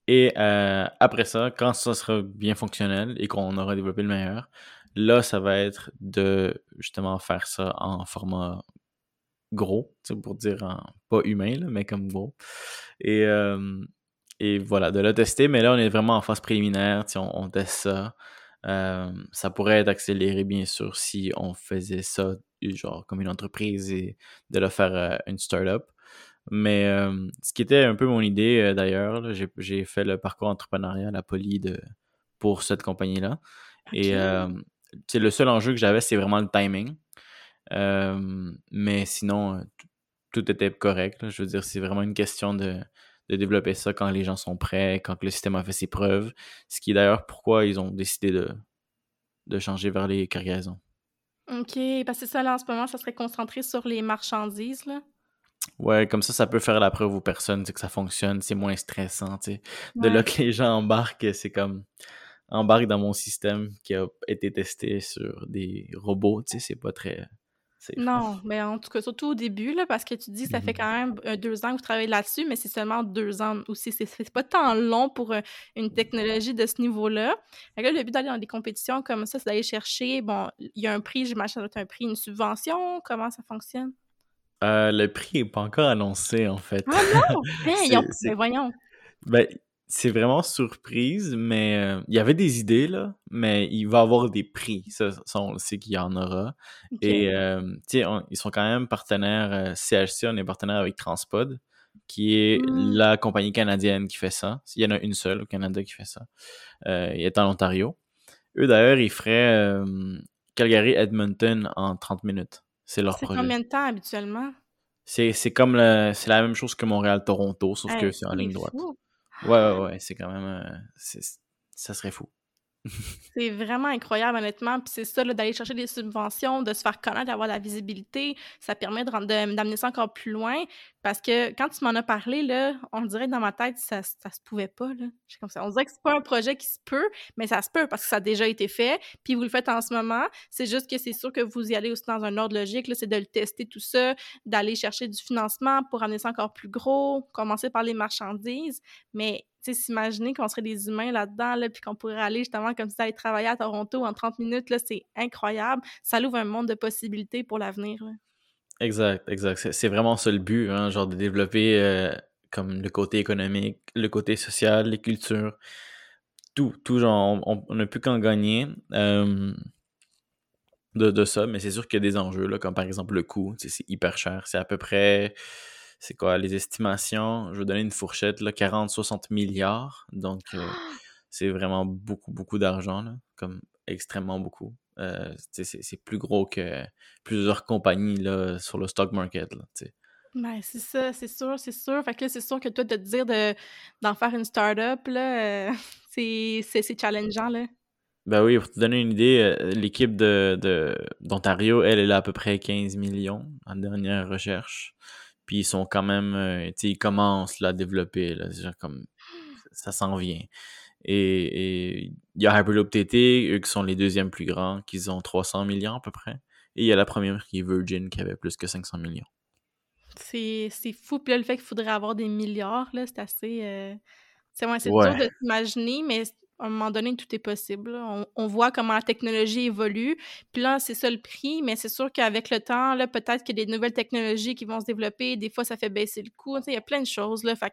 Et euh, après ça, quand ça sera bien fonctionnel et qu'on aura développé le meilleur, là, ça va être de justement faire ça en format gros, pour dire pas humain, mais comme gros. Et, euh, et voilà, de le tester. Mais là, on est vraiment en phase préliminaire. On, on teste ça. Euh, ça pourrait être accéléré, bien sûr, si on faisait ça genre comme une entreprise et de le faire euh, une startup. Mais euh, ce qui était un peu mon idée d'ailleurs, j'ai fait le parcours entrepreneurial à Poly de, pour cette compagnie-là. Et c'est le seul enjeu que j'avais, c'est vraiment le timing. mais sinon, tout était correct. Je veux dire, c'est vraiment une question de, de développer ça quand les gens sont prêts, quand le système a fait ses preuves. Ce qui est d'ailleurs pourquoi ils ont décidé de, de changer vers les cargaisons. OK, parce que ça, là, en ce moment, ça serait concentré sur les marchandises, là. Ouais, comme ça, ça peut faire la preuve aux personnes que ça fonctionne, c'est moins stressant, tu sais. De là que les gens embarquent, c'est comme embarque dans mon système qui a été testé sur des robots, tu sais, c'est pas très non, mais en tout cas, surtout au début, là, parce que tu dis que ça fait mmh quand même euh, deux ans que vous travaillez là-dessus, mais c'est seulement deux ans aussi. C'est pas tant long pour euh, une technologie de ce niveau-là. le but d'aller dans des compétitions comme ça, c'est d'aller chercher, bon, il y a un prix, j'imagine, un prix, une subvention. Comment ça fonctionne? Euh, le prix n'est pas encore annoncé, en fait. Ah non! Ben, ben, voyons. Ben, c'est vraiment surprise, mais euh, il y avait des idées, là, mais il va y avoir des prix. Ça, on le sait qu'il y en aura. Et, euh, tu sais, ils sont quand même partenaires, CHC, euh, on est partenaire avec Transpod, qui est mmh. la compagnie canadienne qui fait ça. Il y en a une seule au Canada qui fait ça. il est en Ontario. Eux, d'ailleurs, ils feraient Calgary-Edmonton en 30 minutes. C'est leur projet. C'est combien de temps habituellement? C'est comme c'est la même chose que Montréal-Toronto, sauf que c'est en ligne droite. Ouais, ouais, ouais, c'est quand même. Euh, ça serait fou. C'est vraiment incroyable, honnêtement. Puis c'est ça, d'aller chercher des subventions, de se faire connaître, d'avoir la visibilité, ça permet d'amener ça encore plus loin. Parce que quand tu m'en as parlé, là, on dirait dans ma tête, ça, ça se pouvait pas. Comme. On dirait que c'est pas un projet qui se peut, mais ça se peut parce que ça a déjà été fait. Puis vous le faites en ce moment. C'est juste que c'est sûr que vous y allez aussi dans un ordre logique. C'est de le tester tout ça, d'aller chercher du financement pour amener ça encore plus gros, commencer par les marchandises. Mais s'imaginer qu'on serait des humains là-dedans, là, puis qu'on pourrait aller justement comme ça aller travailler à Toronto en 30 minutes, là, c'est incroyable. Ça ouvre un monde de possibilités pour l'avenir. Exact, exact. C'est vraiment ça le but, hein, genre de développer euh, comme le côté économique, le côté social, les cultures, tout, tout genre, on n'a plus qu'en gagner. De, de ça, mais c'est sûr qu'il y a des enjeux, là, comme par exemple le coût, c'est hyper cher. C'est à peu près, c'est quoi, les estimations, je vais donner une fourchette, 40-60 milliards. Donc, euh, c'est vraiment beaucoup, beaucoup d'argent, comme extrêmement beaucoup. Euh, c'est plus gros que plusieurs compagnies là, sur le stock market. Là, ben, c'est ça, c'est sûr, c'est sûr. Fait que là, c'est sûr que toi, de te dire d'en faire une start-up, là, euh, c'est challengeant, là. Ben oui, pour te donner une idée, l'équipe de, d'Ontario, elle, elle a à peu près 15 millions en dernière recherche. Puis ils sont quand même, euh, tu sais, ils commencent là, à développer, là, genre comme ça s'en vient. Et il y a Hyperloop TT, eux qui sont les deuxièmes plus grands, qui ont 300 millions à peu près. Et il y a la première qui est Virgin, qui avait plus que 500 millions. C'est, fou. Puis là, le fait qu'il faudrait avoir des milliards, là, c'est assez... Euh, c'est, ouais, c'est dur de s'imaginer, mais à un moment donné, tout est possible. On, voit comment la technologie évolue. Puis là, c'est ça le prix, mais c'est sûr qu'avec le temps, peut-être qu'il y a des nouvelles technologies qui vont se développer. Des fois, ça fait baisser le coût. Il y a plein de choses. Là. Fait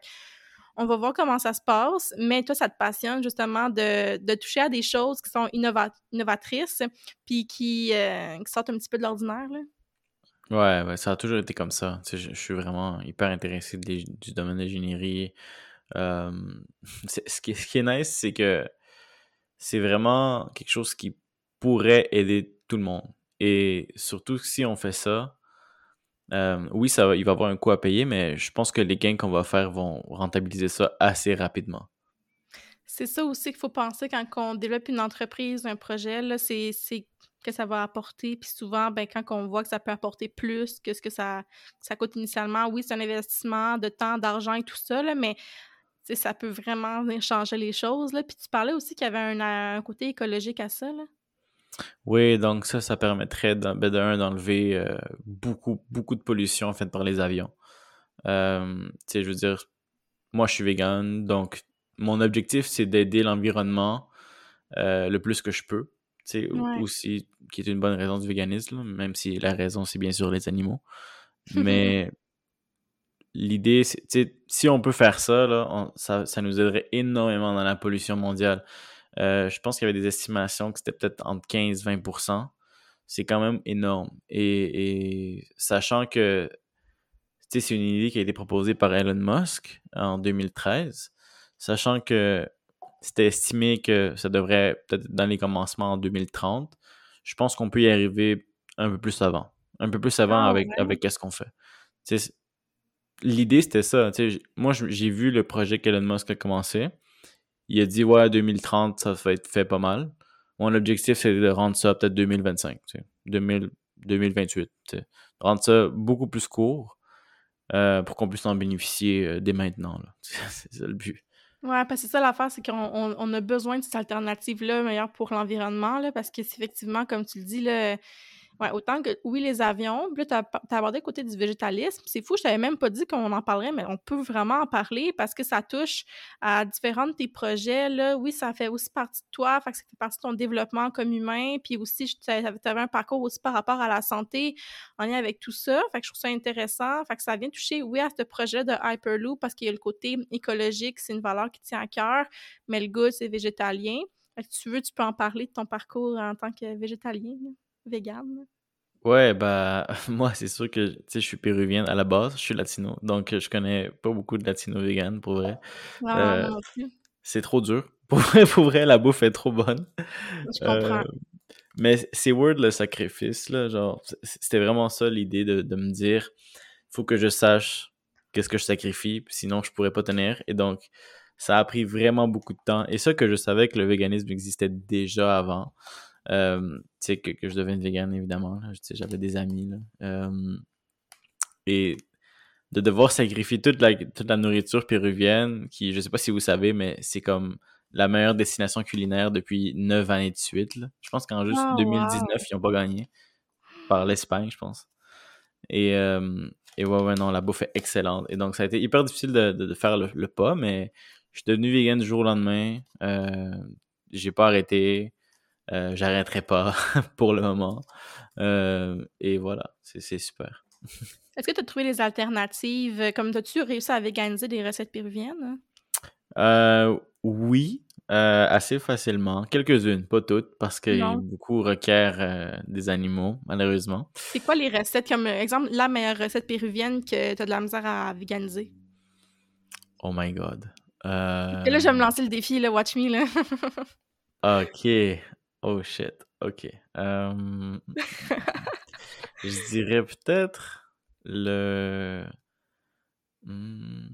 on va voir comment ça se passe. Mais toi, ça te passionne justement de, toucher à des choses qui sont innovatrices puis qui, euh, qui, sortent un petit peu de l'ordinaire. Ouais, ouais, ça a toujours été comme ça. je, je suis vraiment hyper intéressé du domaine d'ingénierie. Ce, qui, est nice, c'est que c'est vraiment quelque chose qui pourrait aider tout le monde. Et surtout si on fait ça, oui, ça il va y avoir un coût à payer, mais je pense que les gains qu'on va faire vont rentabiliser ça assez rapidement. C'est ça aussi qu'il faut penser quand on développe une entreprise, un projet, c'est que ça va apporter. Puis souvent, ben, quand on voit que ça peut apporter plus que ce que ça, ça coûte initialement, oui, c'est un investissement de temps, d'argent et tout ça, mais ça peut vraiment changer les choses. Là. Puis tu parlais aussi qu'il y avait un, côté écologique à ça. Là. Oui, donc ça, ça permettrait ben, d'enlever euh, beaucoup, beaucoup de pollution faite par les avions. Euh, je veux dire, moi je suis vegan, donc mon objectif c'est d'aider l'environnement euh, le plus que je peux. sais Aussi, qui est une bonne raison du véganisme, même si la raison c'est bien sûr les animaux. Mais l'idée, c'est, si on peut faire ça, là, ça, ça, nous aiderait énormément dans la pollution mondiale. Euh, je pense qu'il y avait des estimations que c'était peut-être entre 15-20% C'est quand même énorme. Et, et sachant que c'est une idée qui a été proposée par Elon Musk en 2013, sachant que c'était estimé que ça devrait peut-être dans les commencements en 2030, je pense qu'on peut y arriver un peu plus avant. Un peu plus avant ah, avec, avec qu'est-ce qu'on fait l'idée, c'était ça. Moi, j'ai vu le projet qu'Elon Musk a commencé. Il a dit, ouais, 2030, ça va être fait pas mal. Mon objectif, c'est de rendre ça peut-être 2025, 2028. Rendre ça beaucoup plus court euh, pour qu'on puisse en bénéficier euh, dès maintenant. c'est ça le but. Ouais, parce que ça l'affaire, c'est qu'on on, a besoin de cette alternative-là meilleure pour l'environnement, parce que c'est effectivement, comme tu le dis, là, Ouais, autant que, oui, les avions. Là, tu as, abordé le côté du végétalisme. C'est fou, je t'avais même pas dit qu'on en parlerait, mais on peut vraiment en parler parce que ça touche à différents de tes projets. Là. Oui, ça fait aussi partie de toi, fait que ça fait partie de ton développement comme humain. Puis aussi, tu avais un parcours aussi par rapport à la santé en lien avec tout ça. Fait que je trouve ça intéressant. Fait que ça vient toucher, oui, à ce projet de Hyperloop parce qu'il y a le côté écologique, c'est une valeur qui tient à cœur, mais le goût, c'est végétalien. Tu veux, tu peux en parler de ton parcours en tant que végétalien vegan? Ouais, bah, moi, c'est sûr que, tu sais, je suis péruvien à la base, je suis latino, donc je connais pas beaucoup de latino vegan, pour vrai. Euh, c'est trop dur. Pour vrai, pour vrai, la bouffe est trop bonne. Je comprends. Euh, mais c'est word le sacrifice, là, genre, c'était vraiment ça l'idée de, de me dire, faut que je sache qu'est-ce que je sacrifie, sinon je pourrais pas tenir. Et donc, ça a pris vraiment beaucoup de temps. Et ça que je savais que le véganisme existait déjà avant. Euh, sais, que, que, je devienne vegan, évidemment. J'avais des amis. Là. Euh, et de devoir sacrifier toute la, toute la nourriture péruvienne, qui, je sais pas si vous savez, mais c'est comme la meilleure destination culinaire depuis 9 années de suite. Là. Je pense qu'en juste 2019, ils n'ont pas gagné. Par l'Espagne, je pense. Et, euh, et ouais, ouais, non, la bouffe est excellente. Et donc, ça a été hyper difficile de, de, faire le, pas, mais je suis devenu vegan du jour au lendemain. Euh, j'ai pas arrêté. Euh, j'arrêterai pas pour le moment. Euh, et voilà, c'est super. Est-ce que tu as trouvé des alternatives? Comme as-tu réussi à veganiser des recettes péruviennes? oui, assez facilement. Quelques-unes, pas toutes, parce que beaucoup requièrent des animaux, malheureusement. C'est quoi les recettes? Comme exemple, la meilleure recette péruvienne que tu as de la misère à veganiser? Oh my god. Et là, je vais me lancer le défi, là, watch me, là. ok. Oh shit. Ok. je dirais peut-être le. Hmm,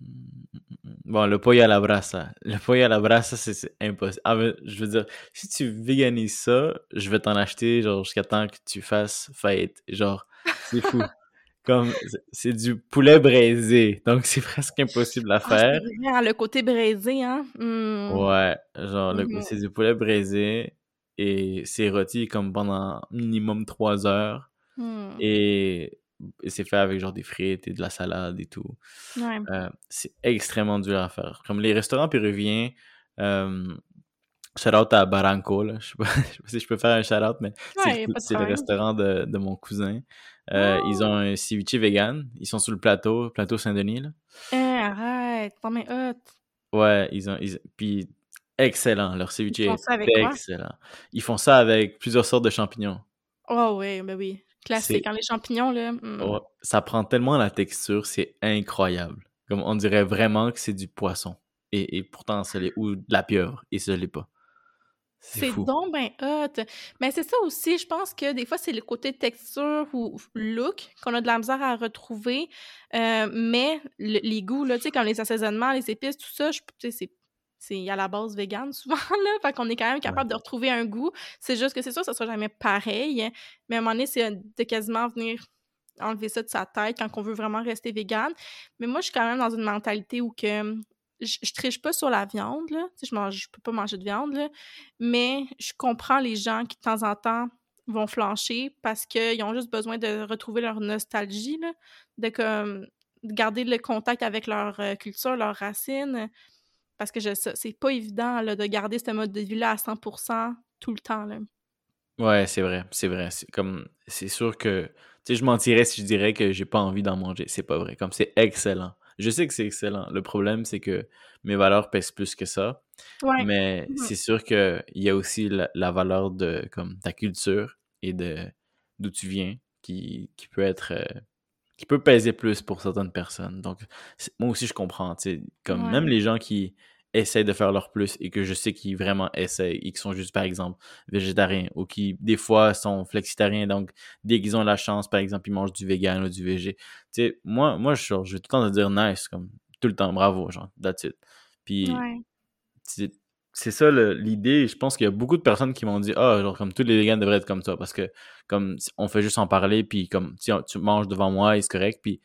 bon, le pollo à la brasa. Le pollo à la brasa, c'est impossible. Ah, je veux dire, si tu veganises ça, je vais t'en acheter genre jusqu'à temps que tu fasses faillite. Genre, c'est fou. Comme, c'est du poulet braisé, donc c'est presque impossible à ah, faire. le côté braisé, hein? Mmh. Ouais, genre, mmh c'est du poulet braisé et c'est rôti comme pendant minimum trois heures. Mmh. Et, c'est fait avec genre des frites et de la salade et tout. Ouais. Euh, c'est extrêmement dur à faire. Comme les restaurants péruviens, euh, shout-out à Barranco, là. Je sais, pas, si je peux faire un shout-out, mais c'est le restaurant de, de mon cousin. Euh, ils ont un ceviche vegan. Ils sont sur le plateau, plateau Saint-Denis. Là. Eh, arrête, pas mes Ouais, ils ont. puis, excellent. Leur ceviche est excellent. Ils font ça avec plusieurs sortes de champignons. Oh, oui, ben oui. Classique. Quand les champignons, là. Hmm. ça prend tellement la texture, c'est incroyable. Comme on dirait vraiment que c'est du poisson. Et, et pourtant, c'est ou de la pieuvre. Et ce l'est pas. C'est donc ben hot. Mais c'est ça aussi, je pense que des fois, c'est le côté texture ou look qu'on a de la misère à retrouver. Euh, mais les goûts, là, tu sais, comme les assaisonnements, les épices, tout ça, c'est c'est à la base végane souvent, là. Fait qu'on est quand même capable de retrouver un goût. C'est juste que c'est sûr que ça sera jamais pareil. Mais à un moment donné, c'est de quasiment venir enlever ça de sa tête quand on veut vraiment rester végane. Mais moi, je suis quand même dans une mentalité où que je, je, triche pas sur la viande, là. Tu sais, je mange, je peux pas manger de viande, là. Mais je comprends les gens qui, de temps en temps, vont flancher parce qu'ils ont juste besoin de retrouver leur nostalgie, là. De, comme, de garder le contact avec leur euh, culture, leurs racines. Parce que je, c'est pas évident, là, de garder ce mode de vie-là à 100% tout le temps, là. Ouais, c'est vrai, c'est vrai. C'est comme, c'est sûr que, tu sais, je mentirais si je dirais que j'ai pas envie d'en manger. C'est pas vrai. Comme, c'est excellent. Je sais que c'est excellent. Le problème, c'est que mes valeurs pèsent plus que ça. Mais mmh c'est sûr qu'il y a aussi la, valeur de comme ta culture et de d'où tu viens qui, qui peut être euh, qui peut peser plus pour certaines personnes. Donc moi aussi je comprends, comme même les gens qui essayent de faire leur plus et que je sais qu'ils vraiment essayent et qui sont juste, par exemple, végétariens ou qui, des fois, sont flexitariens. Donc, dès qu'ils ont la chance, par exemple, ils mangent du vegan ou du végé. Tu sais, moi, moi je, je vais tout le temps te dire nice, comme tout le temps, bravo, genre, that's it. Puis, c'est ça l'idée. Je pense qu'il y a beaucoup de personnes qui m'ont dit Ah, genre, comme tous les vegans devraient être comme ça parce que, comme, on fait juste en parler, puis comme, tu, tu manges devant moi et c'est correct. Puis,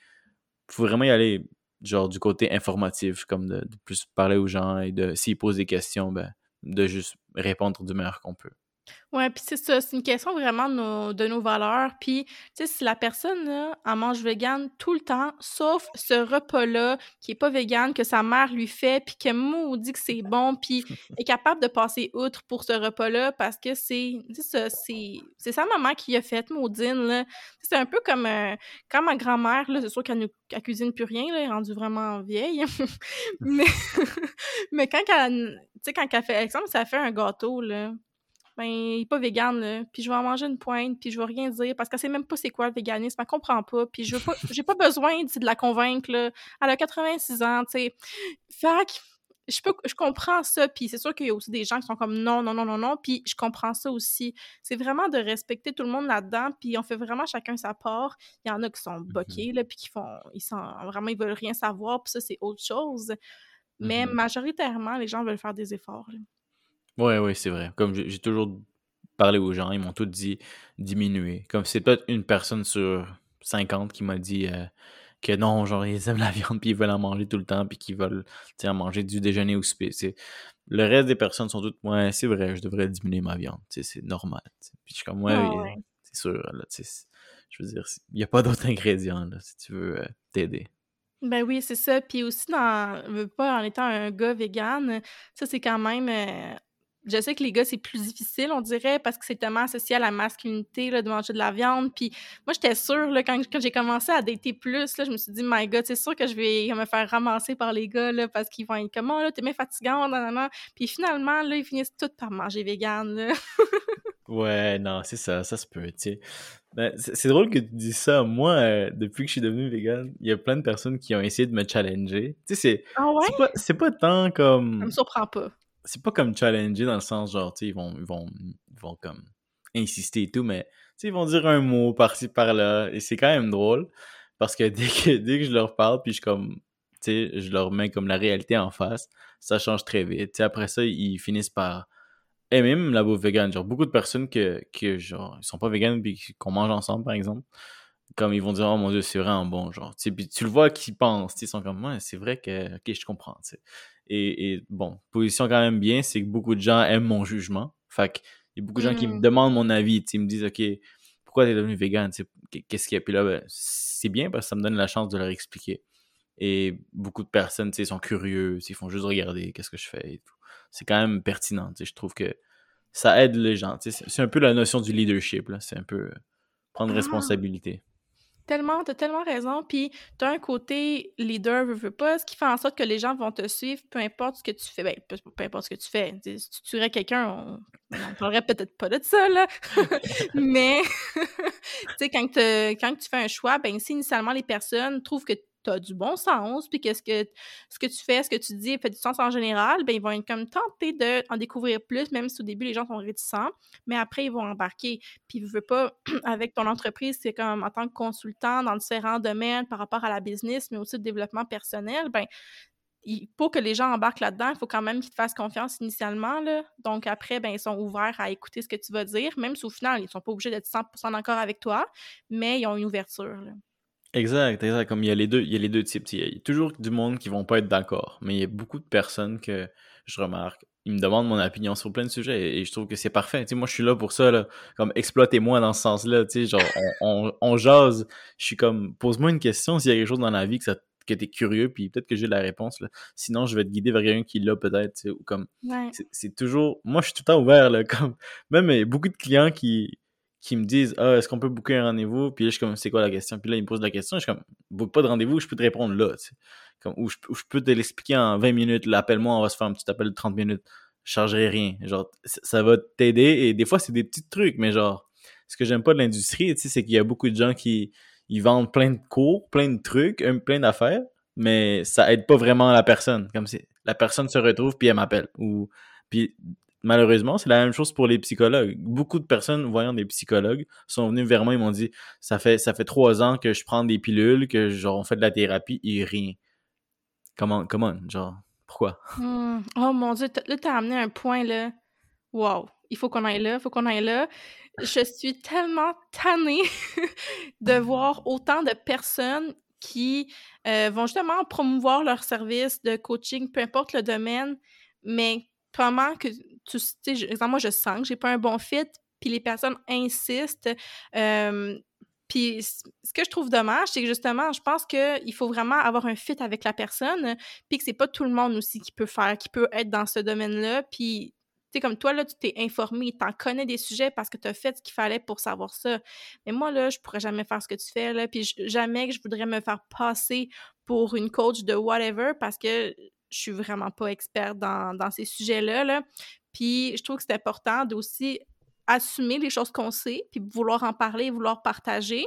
faut vraiment y aller genre du côté informatif, comme de, plus parler aux gens et de s'ils posent des questions, ben, de juste répondre du meilleur qu'on peut. Ouais, puis c'est ça, c'est une question vraiment de nos, de nos valeurs. Puis, tu sais, si la personne, là, elle mange vegan tout le temps, sauf ce repas-là qui est pas vegan, que sa mère lui fait, puis que dit que c'est bon, puis est capable de passer outre pour ce repas-là parce que c'est, ça, c'est, c'est sa maman qui a fait, Maudine, là. C'est un peu comme euh, quand ma grand-mère, là, c'est sûr qu'elle ne cuisine plus rien, là, elle est rendue vraiment vieille. mais, mais quand elle, tu sais, quand elle fait, exemple, ça fait un gâteau, là, ben, il est pas vegan, là, puis je vais en manger une pointe, puis je vais rien dire, parce qu'elle sait même pas c'est quoi le véganisme, elle comprend pas, puis je pas, j'ai pas besoin de la convaincre, là. Elle a 86 ans, tu sais. Fait je, peux, je comprends ça, puis c'est sûr qu'il y a aussi des gens qui sont comme non, non, non, non, non, puis je comprends ça aussi. C'est vraiment de respecter tout le monde là-dedans, puis on fait vraiment chacun sa part. Il y en a qui sont mmh boqués, là, puis qui font, ils sont, vraiment, ils veulent rien savoir, puis ça, c'est autre chose. Mais mmh majoritairement, les gens veulent faire des efforts, Ouais, ouais, c'est vrai. Comme j'ai toujours parlé aux gens, ils m'ont tous dit diminuer. Comme c'est peut-être une personne sur 50 qui m'a dit euh, que non, genre ils aiment la viande puis ils veulent en manger tout le temps puis qu'ils veulent en manger du déjeuner au souper. Le reste des personnes sont toutes ouais, c'est vrai, je devrais diminuer ma viande, c'est normal. Puis je suis comme ouais, ouais. c'est sûr, là, je veux dire, il n'y a pas d'autres ingrédients là, si tu veux euh, t'aider. Ben oui, c'est ça. Puis aussi, dans, pas en étant un gars vegan, ça, c'est quand même. Euh, je sais que les gars, c'est plus difficile, on dirait, parce que c'est tellement associé à la masculinité, là, de manger de la viande. Puis moi, j'étais sûre, là, quand, quand j'ai commencé à dater plus, là, je me suis dit, my God, c'est sûr que je vais me faire ramasser par les gars, là, parce qu'ils vont être comme, oh, là, t'es bien fatigant, nan, nan, Puis finalement, là, ils finissent tous par manger vegan, là. Ouais, non, c'est ça, ça se peut, tu sais. Ben, c'est drôle que tu dis ça. Moi, euh, depuis que je suis devenu vegan, il y a plein de personnes qui ont essayé de me challenger. Tu sais, c'est ah ouais? c'est pas, pas, tant comme... Ça me surprend pas. C'est pas comme challenger dans le sens, genre, tu sais, ils vont, ils, vont, ils vont comme insister et tout, mais tu sais, ils vont dire un mot par-ci, par-là, et c'est quand même drôle, parce que dès que, dès que je leur parle, puis je comme... Tu sais, je leur mets comme la réalité en face, ça change très vite. Tu sais, après ça, ils finissent par et même la bouffe vegan. Genre, beaucoup de personnes que, que genre, ils sont pas vegan puis qu'on mange ensemble, par exemple, comme ils vont dire, oh mon dieu, c'est vraiment bon, genre. Tu puis tu le vois qu'ils pensent, ils sont comme, moi, c'est vrai que, ok, je comprends, tu sais. Et, et, bon, position quand même bien, c'est que beaucoup de gens aiment mon jugement. Fait qu'il y a beaucoup de gens qui me mm. demandent mon avis, tu sais, ils me disent, ok, pourquoi t'es devenu vegan, tu sais, qu'est-ce qu'il y a? Puis là, ben, c'est bien parce que ça me donne la chance de leur expliquer. Et beaucoup de personnes, tu sais, sont curieux, ils font juste regarder qu'est-ce que je fais et tout c'est quand même pertinent. Je trouve que ça aide les gens. C'est un peu la notion du leadership. C'est un peu euh, prendre ah! responsabilité. Tellement, t'as tellement raison. Puis t'as un côté leader, veux, veux pas, ce qui fait en sorte que les gens vont te suivre, peu importe ce que tu fais. Ben, peu, importe ce que tu fais. si tu tuerais quelqu'un, on, on parlerait peut-être pas de ça, là. Mais, tu sais, quand, quand tu fais un choix, ben si initialement les personnes trouvent que tu as du bon sens, puis que ce, que ce que tu fais, ce que tu dis fait du sens en général, ben ils vont être comme tentés d'en découvrir plus, même si au début les gens sont réticents, mais après ils vont embarquer. Puis ne veux pas, avec ton entreprise, c'est comme en tant que consultant dans différents domaines par rapport à la business, mais aussi le développement personnel, ben pour que les gens embarquent là-dedans, il faut quand même qu'ils te fassent confiance initialement. Là. Donc après, ben, ils sont ouverts à écouter ce que tu vas dire, même si au final, ils ne sont pas obligés d'être 100% d'accord avec toi, mais ils ont une ouverture. Exact, exact. Comme il y a les deux, il y a les deux types. Il y a toujours du monde qui vont pas être d'accord, mais il y a beaucoup de personnes que je remarque. Ils me demandent mon opinion sur plein de sujets et, je trouve que c'est parfait. Tu sais, moi, je suis là pour ça, là. Comme, exploitez-moi dans ce sens-là. Tu sais, genre, on, on, jase. Je suis comme, pose-moi une question s'il y a quelque chose dans la vie que ça que t'es curieux, puis peut-être que j'ai la réponse. Là. Sinon, je vais te guider vers quelqu'un qui l'a peut-être. Ou comme, c'est toujours. Moi, je suis tout le temps ouvert. Là, comme, même il y a beaucoup de clients qui, qui me disent Ah, est-ce qu'on peut booker un rendez-vous? Puis là, je suis comme C'est quoi la question? Puis là, ils me posent la question. Je suis comme Book pas de rendez-vous, je peux te répondre là. Ou, je, peux te l'expliquer en 20 minutes. L'appelle-moi, on va se faire un petit appel de 30 minutes. Je chargerai rien. Genre, ça va t'aider. Et des fois, c'est des petits trucs, mais genre, ce que j'aime pas de l'industrie, c'est qu'il y a beaucoup de gens qui ils vendent plein de cours, plein de trucs, plein d'affaires, mais ça aide pas vraiment la personne. Comme si la personne se retrouve puis elle m'appelle. Ou puis malheureusement, c'est la même chose pour les psychologues. Beaucoup de personnes voyant des psychologues sont venus vers moi et m'ont dit ça fait ça fait trois ans que je prends des pilules, que genre on fait de la thérapie et rien. Comment comment genre pourquoi? Hmm. Oh mon dieu, là t'as amené un point là. Wow, il faut qu'on aille là, il faut qu'on aille là. Je suis tellement tannée de voir autant de personnes qui euh, vont justement promouvoir leur service de coaching, peu importe le domaine, mais comment que tu sais, exemple, moi, je sens que j'ai pas un bon fit, puis les personnes insistent. puis ce que je trouve dommage, c'est que justement, je pense qu'il faut vraiment avoir un fit avec la personne, puis que c'est pas tout le monde aussi qui peut faire, qui peut être dans ce domaine-là. Puis, tu sais, comme toi, là, tu t'es informé, tu en connais des sujets parce que tu as fait ce qu'il fallait pour savoir ça. Mais moi, là, je pourrais jamais faire ce que tu fais, là, puis jamais que je voudrais me faire passer pour une coach de whatever parce que je suis vraiment pas experte dans, dans ces sujets-là. Là. Puis je trouve que c'est important d'aussi assumer les choses qu'on sait, puis vouloir en parler, vouloir partager,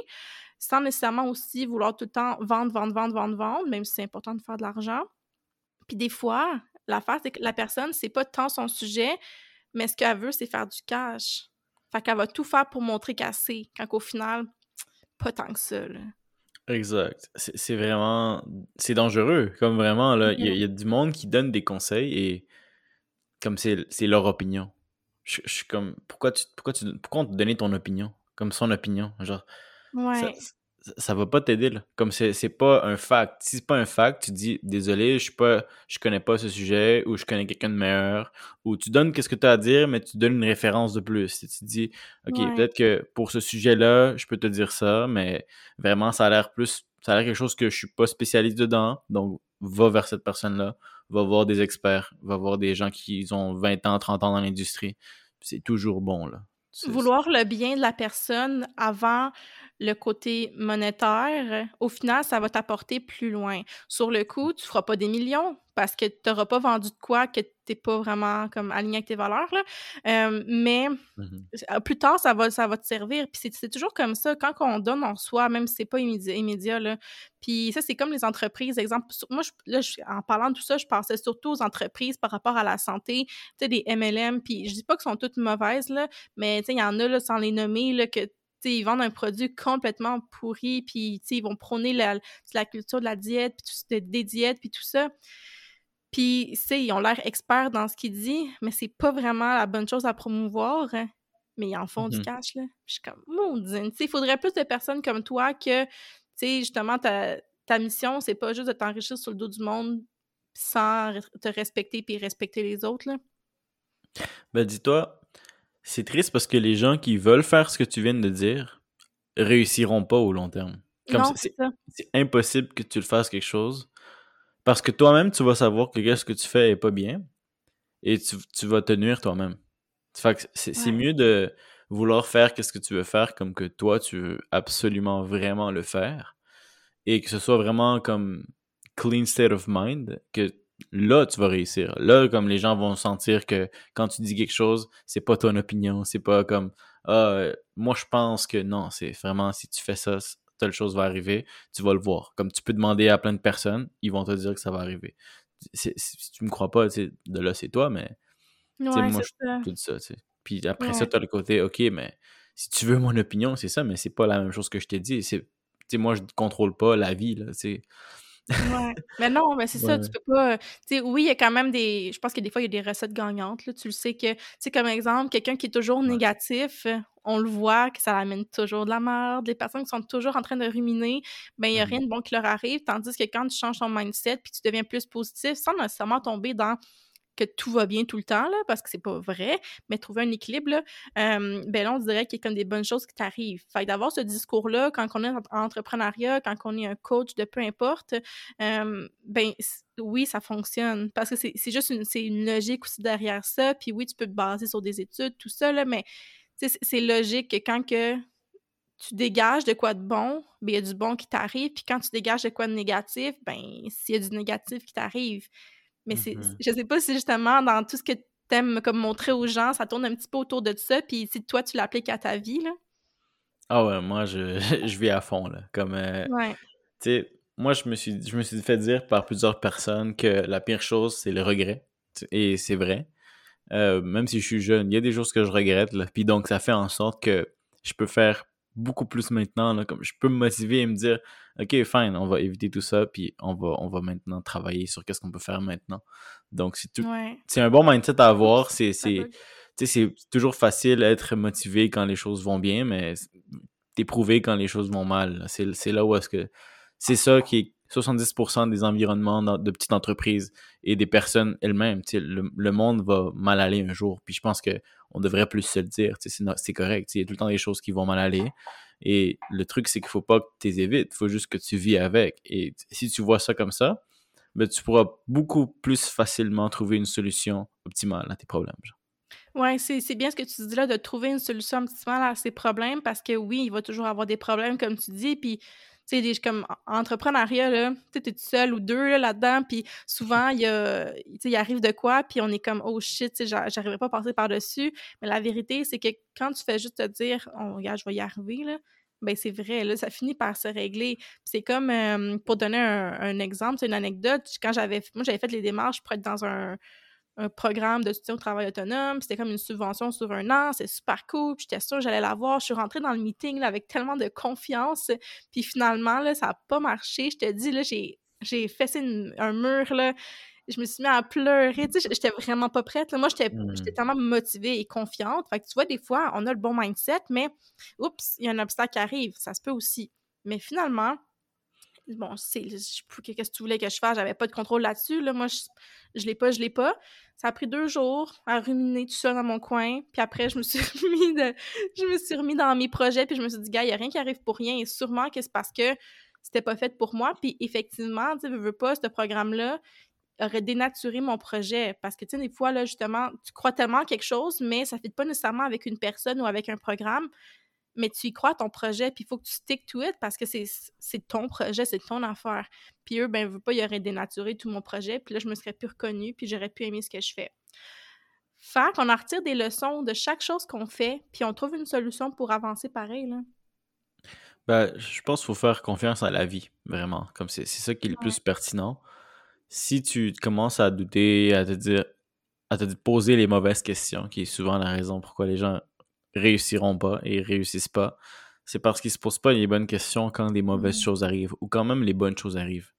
sans nécessairement aussi vouloir tout le temps vendre, vendre, vendre, vendre, vendre, même si c'est important de faire de l'argent. Puis des fois, l'affaire, c'est que la personne, c'est pas tant son sujet, mais ce qu'elle veut, c'est faire du cash. Fait qu'elle va tout faire pour montrer qu'elle sait, quand au final, pas tant que ça. Là. Exact. C'est vraiment... C'est dangereux, comme vraiment, là. Il y, a du monde qui donne des conseils et comme c'est leur opinion. Je, suis comme, pourquoi tu, pourquoi tu, pourquoi on te donnait ton opinion? Comme son opinion, genre. Ouais. ça va pas t'aider. Comme c'est pas un fact. Si c'est pas un fact, tu dis désolé, je suis pas, je connais pas ce sujet ou je connais quelqu'un de meilleur. Ou tu donnes qu'est-ce que tu as à dire, mais tu donnes une référence de plus. tu dis ok, peut-être que pour ce sujet-là, je peux te dire ça, mais vraiment ça a l'air plus, ça a l'air quelque chose que je suis pas spécialiste dedans. Donc va vers cette personne-là, va voir des experts, va voir des gens qui ont 20 ans, 30 ans dans l'industrie. C'est toujours bon là. Vouloir le bien de la personne avant le côté monétaire, au final, ça va t'apporter plus loin. Sur le coup, tu feras pas des millions parce que tu n'auras pas vendu de quoi que tu n'es pas vraiment comme aligné avec tes valeurs. Là. Euh, mais mmh plus tard, ça va, ça va te servir. Puis c'est toujours comme ça. Quand on donne, on reçoit, même si c'est pas immédiat. immédiat là. Puis ça, c'est comme les entreprises. Exemple, moi, là, en parlant de tout ça, je pensais surtout aux entreprises par rapport à la santé. Tu sais, des MLM. Puis je dis pas qu'elles sont toutes mauvaises, là, mais il y en a, là, sans les nommer, là, que ils vendent un produit complètement pourri, puis ils vont prôner la, la, culture de la diète, puis des diètes, puis tout ça. Puis, ils ont l'air experts dans ce qu'ils disent, mais c'est pas vraiment la bonne chose à promouvoir. Hein. Mais ils en font du mmh cash, là. je suis comme, maudine. il faudrait plus de personnes comme toi que, tu sais, justement, ta, ta mission, c'est pas juste de t'enrichir sur le dos du monde sans te respecter puis respecter les autres, là. Ben, dis-toi, c'est triste parce que les gens qui veulent faire ce que tu viens de dire réussiront pas au long terme. Comme c'est impossible que tu le fasses quelque chose parce que toi-même, tu vas savoir que ce que tu fais est pas bien et tu, vas te nuire toi-même. c'est mieux de vouloir faire ce que tu veux faire comme que toi, tu veux absolument vraiment le faire et que ce soit vraiment comme clean state of mind, que là, tu vas réussir. Là, comme les gens vont sentir que quand tu dis quelque chose, c'est pas ton opinion, c'est pas comme ah, euh, moi je pense que non, c'est vraiment si tu fais ça, telle chose va arriver, tu vas le voir. Comme tu peux demander à plein de personnes, ils vont te dire que ça va arriver. si tu me crois pas, de là c'est toi, mais moi je tout ça. Puis après ça, tu as le côté OK, mais si tu veux mon opinion, c'est ça, mais c'est pas la même chose que je t'ai dit. C'est moi je contrôle pas la vie là, Ouais. Mais non, mais c'est ça, tu peux pas. Euh, tu sais, oui, il y a quand même des. Je pense que des fois, il y a des recettes gagnantes. Là. Tu le sais que, tu sais, comme exemple, quelqu'un qui est toujours négatif, euh, on le voit que ça amène toujours de la merde. Les personnes qui sont toujours en train de ruminer, ben, il n'y a rien de bon qui leur arrive. Tandis que quand tu changes ton mindset puis tu deviens plus positif, sans nécessairement tomber dans que tout va bien tout le temps, là, parce que c'est pas vrai, mais trouver un équilibre, là, ben là, on dirait qu'il y a comme des bonnes choses qui t'arrivent. Fait d'avoir ce discours-là, quand on est en entrepreneuriat, quand on est un coach de peu importe, ben oui, ça fonctionne, parce que c'est juste une, une logique aussi derrière ça, puis oui, tu peux te baser sur des études, tout ça, là, mais c'est logique que quand que tu dégages de quoi de bon, ben il y a du bon qui t'arrive, puis quand tu dégages de quoi de négatif, ben s'il y a du négatif qui t'arrive, mais c'est, mmh je sais pas si justement dans tout ce que tu aimes comme montrer aux gens, ça tourne un petit peu autour de ça, puis si toi tu l'appliques à ta vie, là? Ah ouais, moi je, je vis à fond, là. Comme, euh, tu sais, moi je me, suis, je me suis fait dire par plusieurs personnes que la pire chose c'est le regret. Et c'est vrai. Euh, même si je suis jeune, il y a des choses que je regrette, là. Puis donc ça fait en sorte que je peux faire beaucoup plus maintenant. Là, comme je peux me motiver et me dire, OK, fine, on va éviter tout ça, puis on va, on va maintenant travailler sur qu'est-ce qu'on peut faire maintenant. Donc, c'est tout. C'est un bon mindset à avoir. C'est, c'est, c'est toujours facile d'être motivé quand les choses vont bien, mais t'éprouver quand les choses vont mal. C'est là où est-ce que. C'est ça qui est 70% des environnements de petites entreprises et des personnes elles-mêmes. Le, le monde va mal aller un jour. Puis je pense qu'on devrait plus se le dire. C'est correct. Il y a tout le temps des choses qui vont mal aller. Et le truc, c'est qu'il faut pas que tu les évites. Il faut juste que tu vis avec. Et si tu vois ça comme ça, ben, tu pourras beaucoup plus facilement trouver une solution optimale à tes problèmes. Oui, c'est bien ce que tu dis là, de trouver une solution optimale à ces problèmes parce que oui, il va toujours avoir des problèmes, comme tu dis. Puis tu sais, comme entrepreneuriat, là, tu es seul ou deux là-dedans, puis souvent, il y arrive de quoi, puis on est comme, oh shit, j'arriverai pas à passer par-dessus. Mais la vérité, c'est que quand tu fais juste te dire, oh, regarde, je vais y arriver, là, ben c'est vrai, là, ça finit par se régler. C'est comme, pour donner un, un exemple, c'est une anecdote, quand j'avais, moi, j'avais fait les démarches pour être dans un, un programme de soutien au travail autonome. C'était comme une subvention sur un an. C'est super cool. J'étais sûre que j'allais l'avoir. Je suis rentrée dans le meeting avec tellement de confiance. Puis finalement, là, ça n'a pas marché. Je te dis, là, j'ai, j'ai fessé un mur. Là. Je me suis mis à pleurer. Tu sais, j'étais vraiment pas prête. Moi, j'étais, j'étais mmh. tellement motivée et confiante. Fait que tu vois, des fois, on a le bon mindset, mais oups, il y a un obstacle qui arrive. Ça se peut aussi. Mais finalement, bon, c'est qu'est-ce que tu voulais que je fasse? J'avais pas de contrôle là-dessus. Là. Moi, je, je l'ai pas, je l'ai pas. Ça a pris deux jours à ruminer tout ça dans mon coin. Puis après, je me suis remis de, je me suis remis dans mes projets. Puis je me suis dit, gars, il n'y a rien qui arrive pour rien. Et sûrement que c'est parce que c'était pas fait pour moi. Puis effectivement, tu veux, veux pas, ce programme-là aurait dénaturé mon projet. Parce que, tu sais, des fois, là, justement, tu crois tellement quelque chose, mais ça ne fit pas nécessairement avec une personne ou avec un programme mais tu y crois ton projet, puis il faut que tu stick to it parce que c'est ton projet, c'est ton affaire. Puis eux, ben, veux pas, ils auraient dénaturé tout mon projet, puis là, je me serais plus reconnue, puis j'aurais pu aimer ce que je fais. Fait qu'on en retire des leçons de chaque chose qu'on fait, puis on trouve une solution pour avancer pareil, là. Ben, je pense qu'il faut faire confiance à la vie, vraiment. Comme c'est ça qui est le plus pertinent. Si tu commences à douter, à te dire, à te poser les mauvaises questions, qui est souvent la raison pourquoi les gens réussiront pas et réussissent pas, c'est parce qu'ils se posent pas les bonnes questions quand des mauvaises mmh. choses arrivent ou quand même les bonnes choses arrivent.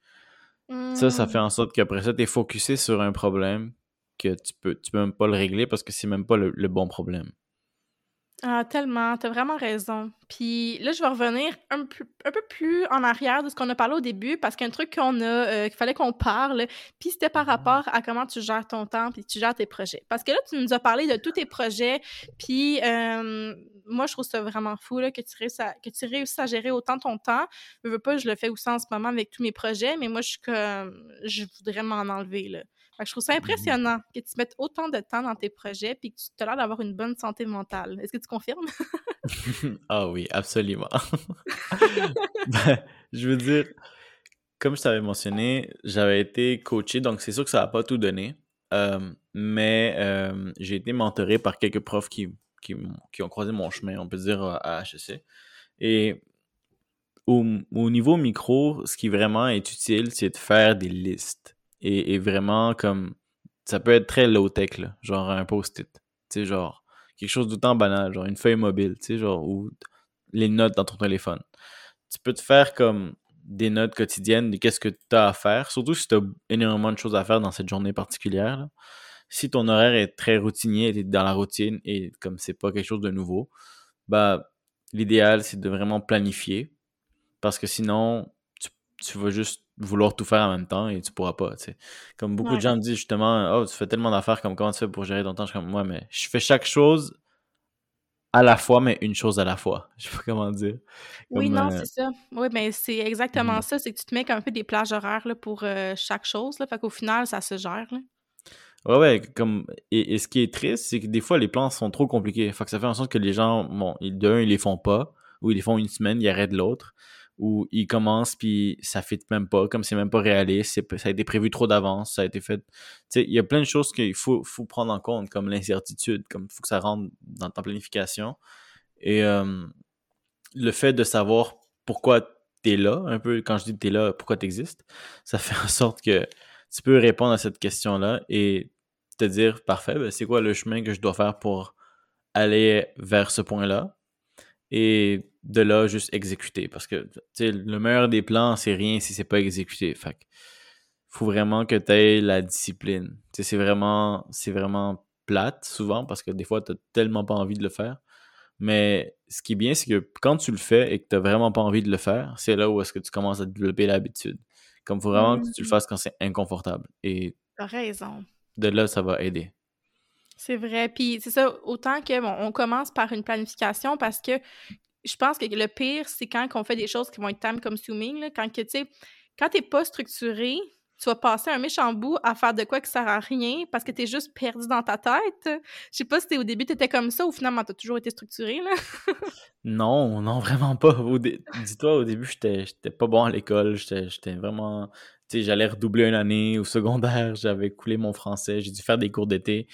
Ça, ça fait mmh. en sorte qu'après ça, tu es focusé sur un problème que tu peux, tu peux même pas le régler parce que c'est même pas le bon problème. Ah, tellement, t'as vraiment raison. Puis là, je vais revenir un peu, un peu plus en arrière de ce qu'on a parlé au début, parce qu'un truc qu'on a, euh, qu'il fallait qu'on parle, puis c'était par mmh rapport à comment tu gères ton temps, puis tu gères tes projets. Parce que là, tu nous as parlé de tous tes projets, puis moi, je trouve ça vraiment fou là, que, tu réussisses à, que tu réussisses à gérer autant ton temps. Je veux pas, je le fais aussi en ce moment avec tous mes projets, mais moi, je suis comme, je voudrais m'en enlever, là je trouve ça mmh impressionnant que tu mettes autant de temps dans tes projets puis que tu as l'air d'avoir une bonne santé mentale. Est-ce que tu confirmes? ah oui, absolument. Ben, je veux dire, comme je t'avais mentionné, j'avais été coaché, donc c'est sûr que ça n'a pas tout donné. mais j'ai été mentoré par quelques profs qui, qui, ont croisé mon chemin, on peut dire, à HEC. Et au, au niveau micro, ce qui vraiment est utile, c'est de faire des listes et, vraiment comme ça peut être très low-tech, là, genre un post-it. Tu sais, genre quelque chose d'autant banal, genre une feuille mobile, tu sais, genre ou les notes dans ton téléphone. Tu peux te faire comme des notes quotidiennes de qu'est-ce que tu as à faire, surtout si tu as énormément de choses à faire dans cette journée particulière. Si ton horaire est très routinier, tu es dans la routine et comme c'est pas quelque chose de nouveau, bah l'idéal c'est de vraiment planifier parce que sinon tu, vas juste vouloir tout faire en même temps et tu pourras pas. Comme beaucoup de gens me disent justement, oh, tu fais tellement d'affaires, comme comment tu fais pour gérer ton temps? Je suis comme, moi, mais je fais chaque chose à la fois, mais une chose à la fois. Je sais pas comment dire. oui, non, euh, c'est ça. Oui, mais c'est exactement mmh. ça. C'est que tu te mets un peu des plages horaires là, pour euh, chaque chose. Là, fait qu'au final, ça se gère. Là. Ouais, ouais. Comme... Et, ce qui est triste, c'est que des fois, les plans sont trop compliqués. Fait que ça fait en sorte que les gens, bon, d'un, ils les font pas, ou ils les font une semaine, ils arrêtent l'autre où il commence puis ça fit même pas, comme c'est même pas réaliste, ça a été prévu trop d'avance, ça a été fait. Il y a plein de choses qu'il faut, faut prendre en compte, comme l'incertitude, comme il faut que ça rentre dans ta planification. Et le fait de savoir pourquoi tu es là, un peu, quand je dis tu es là, pourquoi tu existes, ça fait en sorte que tu peux répondre à cette question-là et te dire, parfait, ben, c'est quoi le chemin que je dois faire pour aller vers ce point-là? Et de là juste exécuter. Parce que le meilleur des plans, c'est rien si c'est pas exécuté. Fait faut vraiment que tu aies la discipline. C'est vraiment, c'est vraiment plate souvent parce que des fois, tu tellement pas envie de le faire. Mais ce qui est bien, c'est que quand tu le fais et que tu vraiment pas envie de le faire, c'est là où est-ce que tu commences à développer l'habitude. Comme faut vraiment que tu le mmh. fasses quand c'est inconfortable. Et T'as raison. De là, ça va aider. C'est vrai. Puis c'est ça, autant que bon, on commence par une planification parce que je pense que le pire, c'est quand on fait des choses qui vont être time consuming. Là, quand tu sais, quand t'es pas structuré, tu vas passer un méchant bout à faire de quoi qui sert à rien parce que tu es juste perdu dans ta tête. Je sais pas si au début tu étais comme ça ou finalement tu as toujours été structuré là. non, non, vraiment pas. Dis-toi, au début, j'étais pas bon à l'école. J'étais vraiment j'allais redoubler une année au secondaire, j'avais coulé mon français, j'ai dû faire des cours d'été.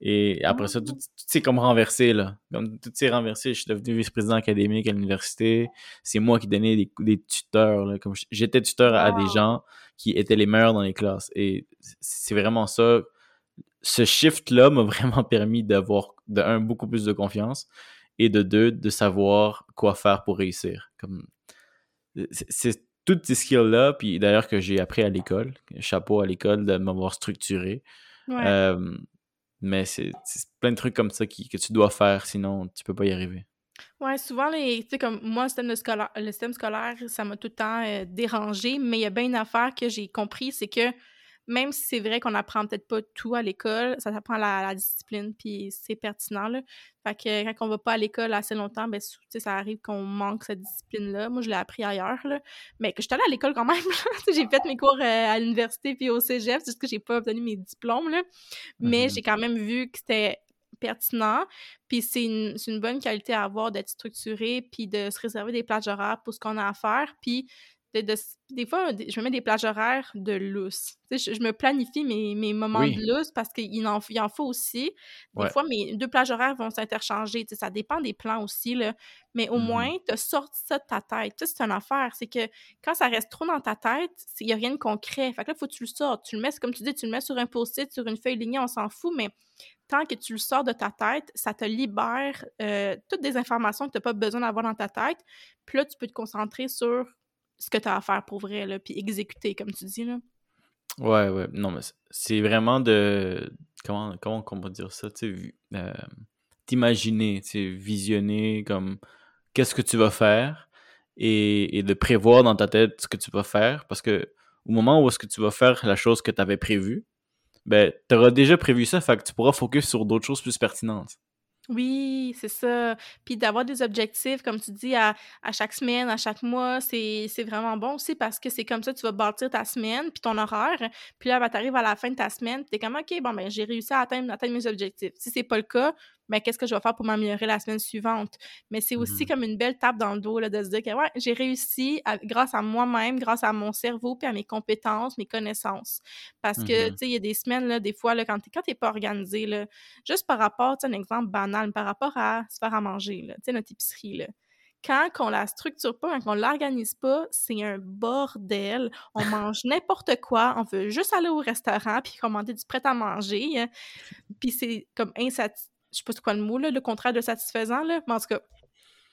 Et après ça, tout, s'est comme renversé, là. Comme tout s'est renversé, je suis devenu vice-président académique à l'université. C'est moi qui donnais des, tuteurs, là. Comme j'étais tuteur à des gens qui étaient les meilleurs dans les classes. Et c'est vraiment ça. Ce shift-là m'a vraiment permis d'avoir, de un, beaucoup plus de confiance et de deux, de savoir quoi faire pour réussir. Comme, c'est toutes ces skills-là, puis d'ailleurs que j'ai appris à l'école, chapeau à l'école de m'avoir structuré. mais c'est plein de trucs comme ça qui, que tu dois faire, sinon tu peux pas y arriver. Ouais, souvent, les, tu sais, comme moi, le système, scolaire, le système scolaire, ça m'a tout le temps euh, dérangé, mais il y a bien une affaire que j'ai compris, c'est que même si c'est vrai qu'on apprend peut-être pas tout à l'école, ça s'apprend la, la discipline, puis c'est pertinent, là. Fait que quand on va pas à l'école assez longtemps, ben, ça arrive qu'on manque cette discipline-là. Moi, je l'ai appris ailleurs, là. Mais que je suis allée à l'école quand même, J'ai fait mes cours euh, à l'université puis au cégep, c'est juste que j'ai pas obtenu mes diplômes, là. Mais mm-hmm. j'ai quand même vu que c'était pertinent. Puis c'est une, une, bonne qualité à avoir d'être structuré, puis de se réserver des plages horaires pour ce qu'on a à faire. Puis des fois, je me mets des plages horaires de lousse. Je, je, me planifie mes, mes moments de lousse parce qu'il en, il en faut aussi. Des fois, mes deux plages horaires vont s'interchanger. Ça dépend des plans aussi. Là. Mais au mmh moins, tu sorti ça de ta tête. C'est une affaire. C'est que quand ça reste trop dans ta tête, il n'y a rien de concret. Fait que là, il faut que tu le sortes. Tu le mets, comme tu dis, tu le mets sur un post-it, sur une feuille lignée, on s'en fout, mais tant que tu le sors de ta tête, ça te libère euh, toutes des informations que tu n'as pas besoin d'avoir dans ta tête. Puis là, tu peux te concentrer sur ce que tu as à faire pour vrai, là, puis exécuter, comme tu dis. Là. Ouais, ouais. Non, mais c'est vraiment de. Comment, comment on peut dire ça? Tu euh, t'imaginer, tu visionner comme qu'est-ce que tu vas faire et, et, de prévoir dans ta tête ce que tu vas faire parce que au moment où est-ce que tu vas faire la chose que tu avais prévue, ben, tu auras déjà prévu ça, fait que tu pourras focus sur d'autres choses plus pertinentes. Oui, c'est ça. Puis d'avoir des objectifs, comme tu dis, à, chaque semaine, à chaque mois, c'est vraiment bon aussi parce que c'est comme ça que tu vas bâtir ta semaine, puis ton horaire. Puis là, ben, tu arrives à la fin de ta semaine, tu es comme, OK, bon, ben, j'ai réussi à atteindre, atteindre mes objectifs. Si c'est pas le cas, mais qu'est-ce que je vais faire pour m'améliorer la semaine suivante? Mais c'est aussi mmh comme une belle tape dans le dos là, de se dire que ouais, j'ai réussi grâce à moi-même, grâce à mon cerveau, puis à mes compétences, mes connaissances. Parce que, mmh tu sais, il y a des semaines, là, des fois, là, quand tu n'es pas organisé, là, juste par rapport, tu sais, un exemple banal, par rapport à se faire à manger, tu sais, notre épicerie, là quand on la structure pas, quand on l'organise pas, c'est un bordel. On mange n'importe quoi, on veut juste aller au restaurant puis commander du prêt à manger. Hein. Puis c'est comme insatisfaisant je sais pas c'est quoi le mot, là, le contraire de satisfaisant, là, mais en tout cas,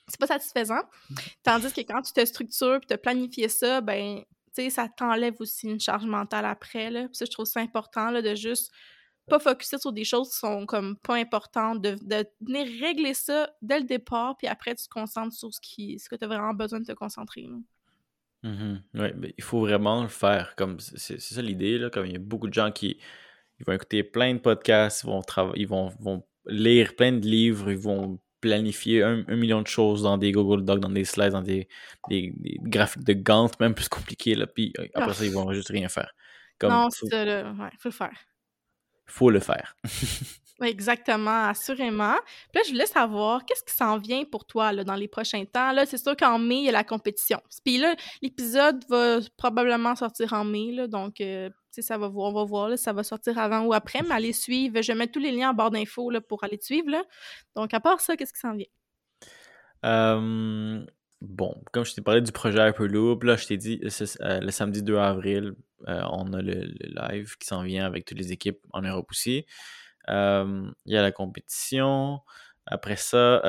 c'est pas satisfaisant. Tandis que quand tu te structures et tu as planifié ça, ben, tu sais, ça t'enlève aussi une charge mentale après, là. ça, je trouve ça important, là, de juste pas focuser sur des choses qui sont comme pas importantes, de, de venir régler ça dès le départ, puis après, tu te concentres sur ce, qui, ce que tu as vraiment besoin de te concentrer, là. Mm-hmm. Oui, il faut vraiment le faire. Comme c'est ça l'idée, là. Comme il y a beaucoup de gens qui ils vont écouter plein de podcasts, ils vont, ils vont lire plein de livres, ils vont planifier un, million de choses dans des Google Docs, dans des slides, dans des, graphiques de Gantt, même plus compliqués, là, puis euh, après ça, ils vont juste rien faire. non, c'est ça, là. Ouais, faut le faire. Faut le faire. Exactement, assurément. Puis là, je voulais savoir, qu'est-ce qui s'en vient pour toi là, dans les prochains temps? Là, c'est sûr qu'en mai, il y a la compétition. Puis là, l'épisode va probablement sortir en mai, donc euh, ça va, on va voir, là, ça va sortir avant ou après, mais allez suivre. Je mets tous les liens en barre d'infos pour aller te suivre. Là. Donc, à part ça, qu'est-ce qui s'en vient? bon, comme je t'ai parlé du projet Hyperloop, là, je t'ai dit, euh, le samedi 2 avril, euh, on a le, live qui s'en vient avec toutes les équipes en Europe aussi. Il y a la compétition. Après ça,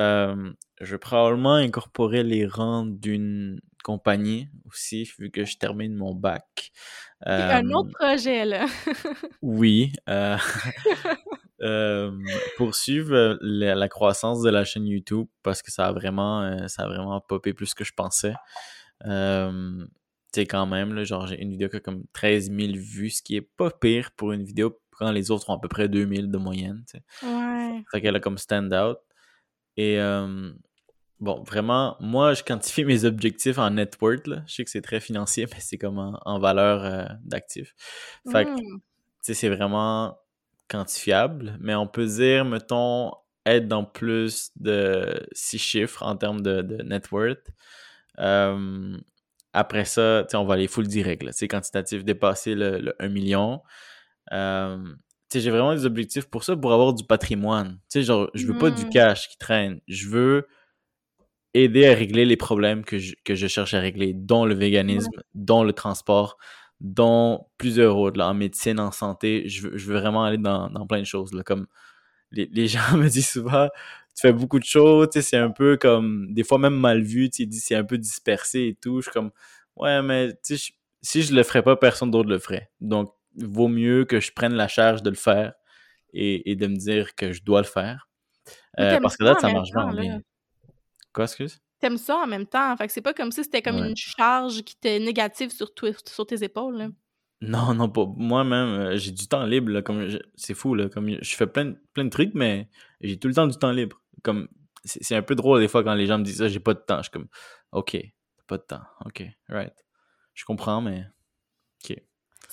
je vais probablement incorporer les rangs d'une compagnie aussi, vu que je termine mon bac. un autre projet, là. oui. Euh, poursuivre la, croissance de la chaîne YouTube parce que ça a vraiment, euh, ça a vraiment popé plus que je pensais. Euh, tu sais, quand même, là, genre, j'ai une vidéo qui a comme 13 000 vues, ce qui est pas pire pour une vidéo quand les autres ont à peu près 2000 de moyenne. Tu sais. Ouais. Qu'elle a comme stand-out. Et bon, vraiment, moi, je quantifie mes objectifs en net worth. Là. Je sais que c'est très financier, mais c'est comme en, valeur euh, d'actifs. Fait que, mmh. tu sais, c'est vraiment quantifiable, mais on peut dire, mettons, être dans plus de six chiffres en termes de, de net worth. après ça, on va aller full direct. C'est quantitatif, dépasser le, le 1 million j'ai vraiment des objectifs pour ça, pour avoir du patrimoine. Tu genre, je veux pas du mmh. cash qui traîne. Je veux aider à régler les problèmes que je, que je cherche à régler, dont le véganisme, dont le transport, dont plusieurs autres, là, en médecine, en santé. Je veux, je veux vraiment aller dans, dans, plein de choses. Là, comme les, les, gens me disent souvent, tu fais beaucoup de choses, tu sais, c'est un peu comme, des fois même mal vu, tu sais, c'est un peu dispersé et tout. Je suis comme, ouais, mais tu sais, si je le ferais pas, personne d'autre le ferait. Donc, vaut mieux que je prenne la charge de le faire et, de me dire que je dois le faire. Euh, parce que là, ça marche bien. Quoi, excuse? T'aimes ça en même temps. Fait que c'est pas comme si c'était comme une charge qui était négative sur, sur tes épaules. Là. Non, non, pas. Moi-même, euh, j'ai du temps libre. Là, comme c'est fou. Là, comme je fais plein, plein de trucs, mais j'ai tout le temps du temps libre. Comme c'est un peu drôle des fois quand les gens me disent ça, j'ai pas de temps. Je suis comme, OK, pas de temps. OK, right. Je comprends, mais OK.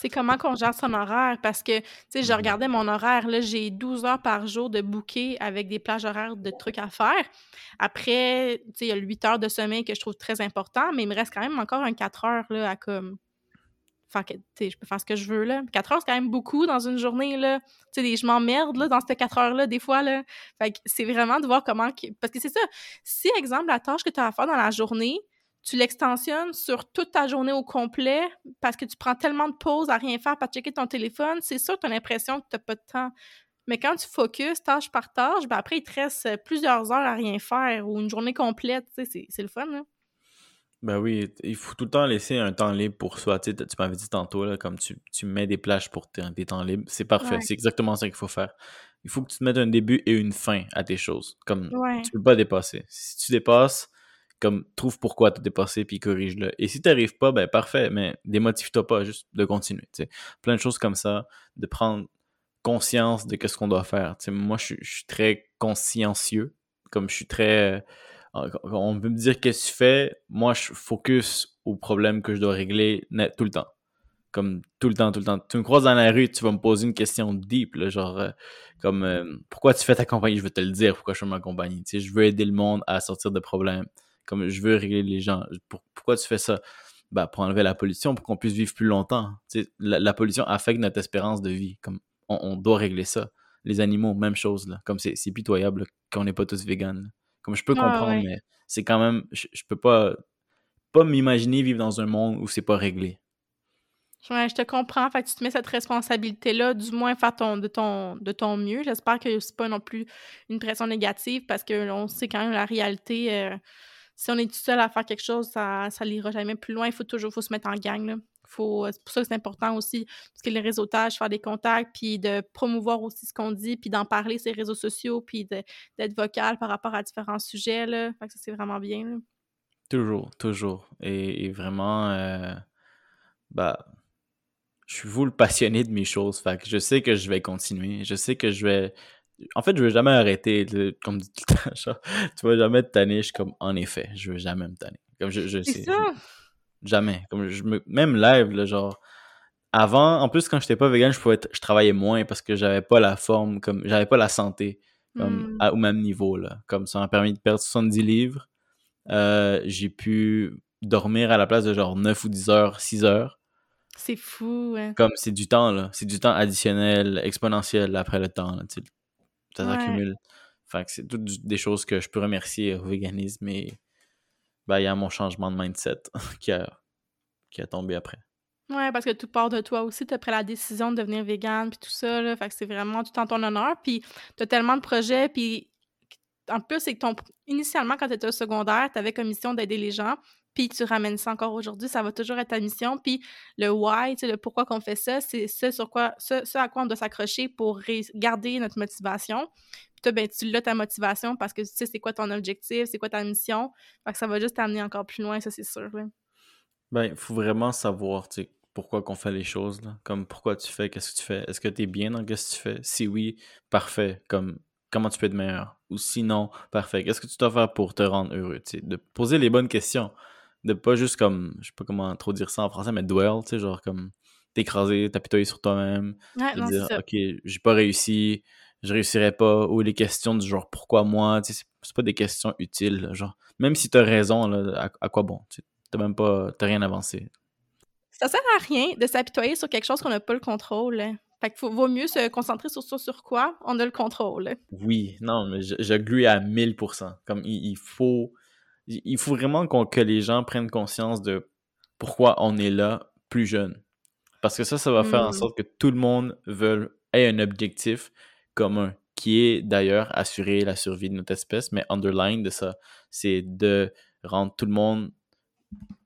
C'est comment qu'on gère son horaire? Parce que, tu sais, je mm-hmm. regardais mon horaire, là, j'ai 12 heures par jour de booker avec des plages horaires de trucs à faire. Après, tu sais, il y a 8 heures de sommeil que je trouve très important, mais il me reste quand même encore un 4 heures, là, à comme Enfin, je peux faire ce que je veux, là. 4 heures, c'est quand même beaucoup dans une journée, là. Tu sais, je m'emmerde, là, dans ces 4 heures-là, des fois, là. Fait que c'est vraiment de voir comment... Parce que c'est ça, si, exemple, la tâche que tu as à faire dans la journée, tu l'extensionnes sur toute ta journée au complet parce que tu prends tellement de pauses à rien faire, pas checker ton téléphone, c'est sûr que tu as l'impression que tu n'as pas de temps. Mais quand tu focuses tâche par tâche, ben après, il te reste plusieurs heures à rien faire ou une journée complète, tu sais, c'est le fun, là. Ben oui, il faut tout le temps laisser un temps libre pour soi. Tu, sais, tu m'avais dit tantôt, là, comme tu, tu mets des plages pour tes, temps libres. C'est parfait. C'est exactement ça qu'il faut faire. Il faut que tu te mettes un début et une fin à tes choses. Comme tu peux pas dépasser. Si tu dépasses, comme trouve pourquoi tu as dépassé puis corrige-le. Et si tu n'arrives pas, ben parfait, mais démotive-toi pas, juste de continuer. Plein de choses comme ça, de prendre conscience de ce qu'on doit faire. Moi, je, suis très consciencieux. Comme je suis très on peut me dire qu'est-ce que tu fais, moi je focus au problème que je dois régler tout le temps. Comme tout le temps, tout le temps. Tu me croises dans la rue, tu vas me poser une question deep, genre euh, comme euh, pourquoi tu fais ta compagnie, je vais te le dire pourquoi je fais ma compagnie. Tu je veux aider le monde à sortir de problèmes. Comme je veux régler les gens. pourquoi tu fais ça? Bah, pour enlever la pollution, pour qu'on puisse vivre plus longtemps. Sais, la, pollution affecte notre espérance de vie. Comme on, doit régler ça. Les animaux, même chose là. Comme c'est pitoyable qu'on n'est pas tous véganes. Comme je peux ah, comprendre, mais c'est quand même. Je, peux pas, pas m'imaginer vivre dans un monde où c'est pas réglé. Ouais, je te comprends. Fait que tu te mets cette responsabilité-là, du moins faire ton, de, ton, de ton mieux. J'espère que c'est pas non plus une pression négative parce que on sait quand même la réalité. Euh, si on est tout seul à faire quelque chose, ça, ça l'ira jamais plus loin. Il faut toujours faut se mettre en gang. Là. Faut, c'est pour ça que c'est important aussi, parce que les réseautages, faire des contacts, puis de promouvoir aussi ce qu'on dit, puis d'en parler sur les réseaux sociaux, puis d'être vocal par rapport à différents sujets. Là. Fait que ça, c'est vraiment bien. Toujours, toujours. Et, vraiment, euh, bah, je suis le passionné de mes choses. Fait que je sais que je vais continuer. Je sais que je vais. En fait, je vais jamais arrêter. Comme dit tout le temps, tu vas jamais te tanner. Je suis comme, en effet, je vais jamais me tanner. Comme je, je sais. Ça. Jamais. Comme je me, même live, là, genre. Avant, en plus, quand j'étais pas vegan, je pouvais je travaillais moins parce que j'avais pas la forme, comme j'avais pas la santé comme, hmm. au même niveau. Là. Comme ça m'a permis de perdre 70 livres. Euh, j'ai pu dormir à la place de genre 9 ou 10 heures, 6 heures. C'est fou, ouais. Comme c'est du temps, là. C'est du temps additionnel, exponentiel après le temps. Là, ça s'accumule. Fait que c'est toutes des choses que je peux remercier au véganisme et ben, il y a mon changement de mindset qui a, qui a tombé après. Ouais, parce que tout part de toi aussi. Tu as pris la décision de devenir vegan, puis tout ça. Là, fait que c'est vraiment tout en ton honneur. Puis tu as tellement de projets. Puis en plus, c'est que ton, initialement, quand tu étais au secondaire, tu avais comme mission d'aider les gens. Puis tu ramènes ça encore aujourd'hui. Ça va toujours être ta mission. Puis le why, le pourquoi qu'on fait ça, c'est ce, sur quoi, ce, à quoi on doit s'accrocher pour garder notre motivation. Puis toi, ben, tu l'as ta motivation parce que tu sais c'est quoi ton objectif, c'est quoi ta mission. Fait que ça va juste t'amener encore plus loin, ça, c'est sûr. Ben, il faut vraiment savoir, tu sais, pourquoi qu'on fait les choses, là. Comme pourquoi tu fais, qu'est-ce que tu fais? Est-ce que tu es bien dans ce que tu fais? Si oui, parfait. Comme comment tu peux être meilleur? Ou sinon, parfait. Qu'est-ce que tu dois faire pour te rendre heureux? Tu sais, de poser les bonnes questions. De pas juste comme, je sais pas comment trop dire ça en français, mais dwell, tu sais, genre comme t'écraser, t'apitoyer sur toi-même. Ouais, non, dire, ok, j'ai pas réussi, je réussirais pas, ou les questions du genre pourquoi moi, c'est pas des questions utiles, genre même si t'as raison, là, à, quoi bon, t'as même pas, t'as rien avancé. Ça sert à rien de s'apitoyer sur quelque chose qu'on n'a pas le contrôle. Hein. Fait qu'il vaut mieux se concentrer sur ça sur quoi on a le contrôle. Oui, non, mais j'agree à 1000%. Comme il, faut, il faut vraiment que les gens prennent conscience de pourquoi on est là plus jeune. Parce que ça, ça va faire en hmm. sorte que tout le monde veut ait un objectif commun, qui est d'ailleurs assurer la survie de notre espèce, mais underline de ça, c'est de rendre tout le monde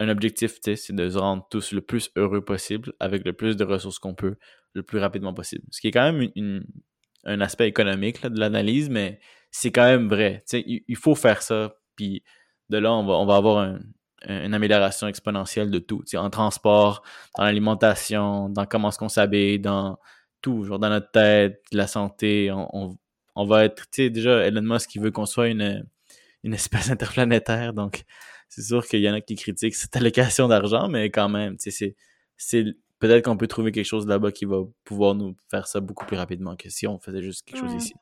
un objectif, c'est de se rendre tous le plus heureux possible avec le plus de ressources qu'on peut, le plus rapidement possible. Ce qui est quand même un aspect économique de l'analyse, mais c'est quand même vrai. Il, il, faut faire ça, puis de là, on va, on va avoir une amélioration exponentielle de tout. En transport, dans l'alimentation, dans comment est-ce qu'on s'habille, dans tout, genre dans notre tête, la santé. On, on, va être, tu sais, déjà, Elon Musk qui veut qu'on soit une, une espèce interplanétaire. Donc, c'est sûr qu'il y en a qui critiquent cette allocation d'argent, mais quand même, tu sais, c'est peut-être qu'on peut trouver quelque chose là-bas qui va pouvoir nous faire ça beaucoup plus rapidement que si on faisait juste quelque chose ici.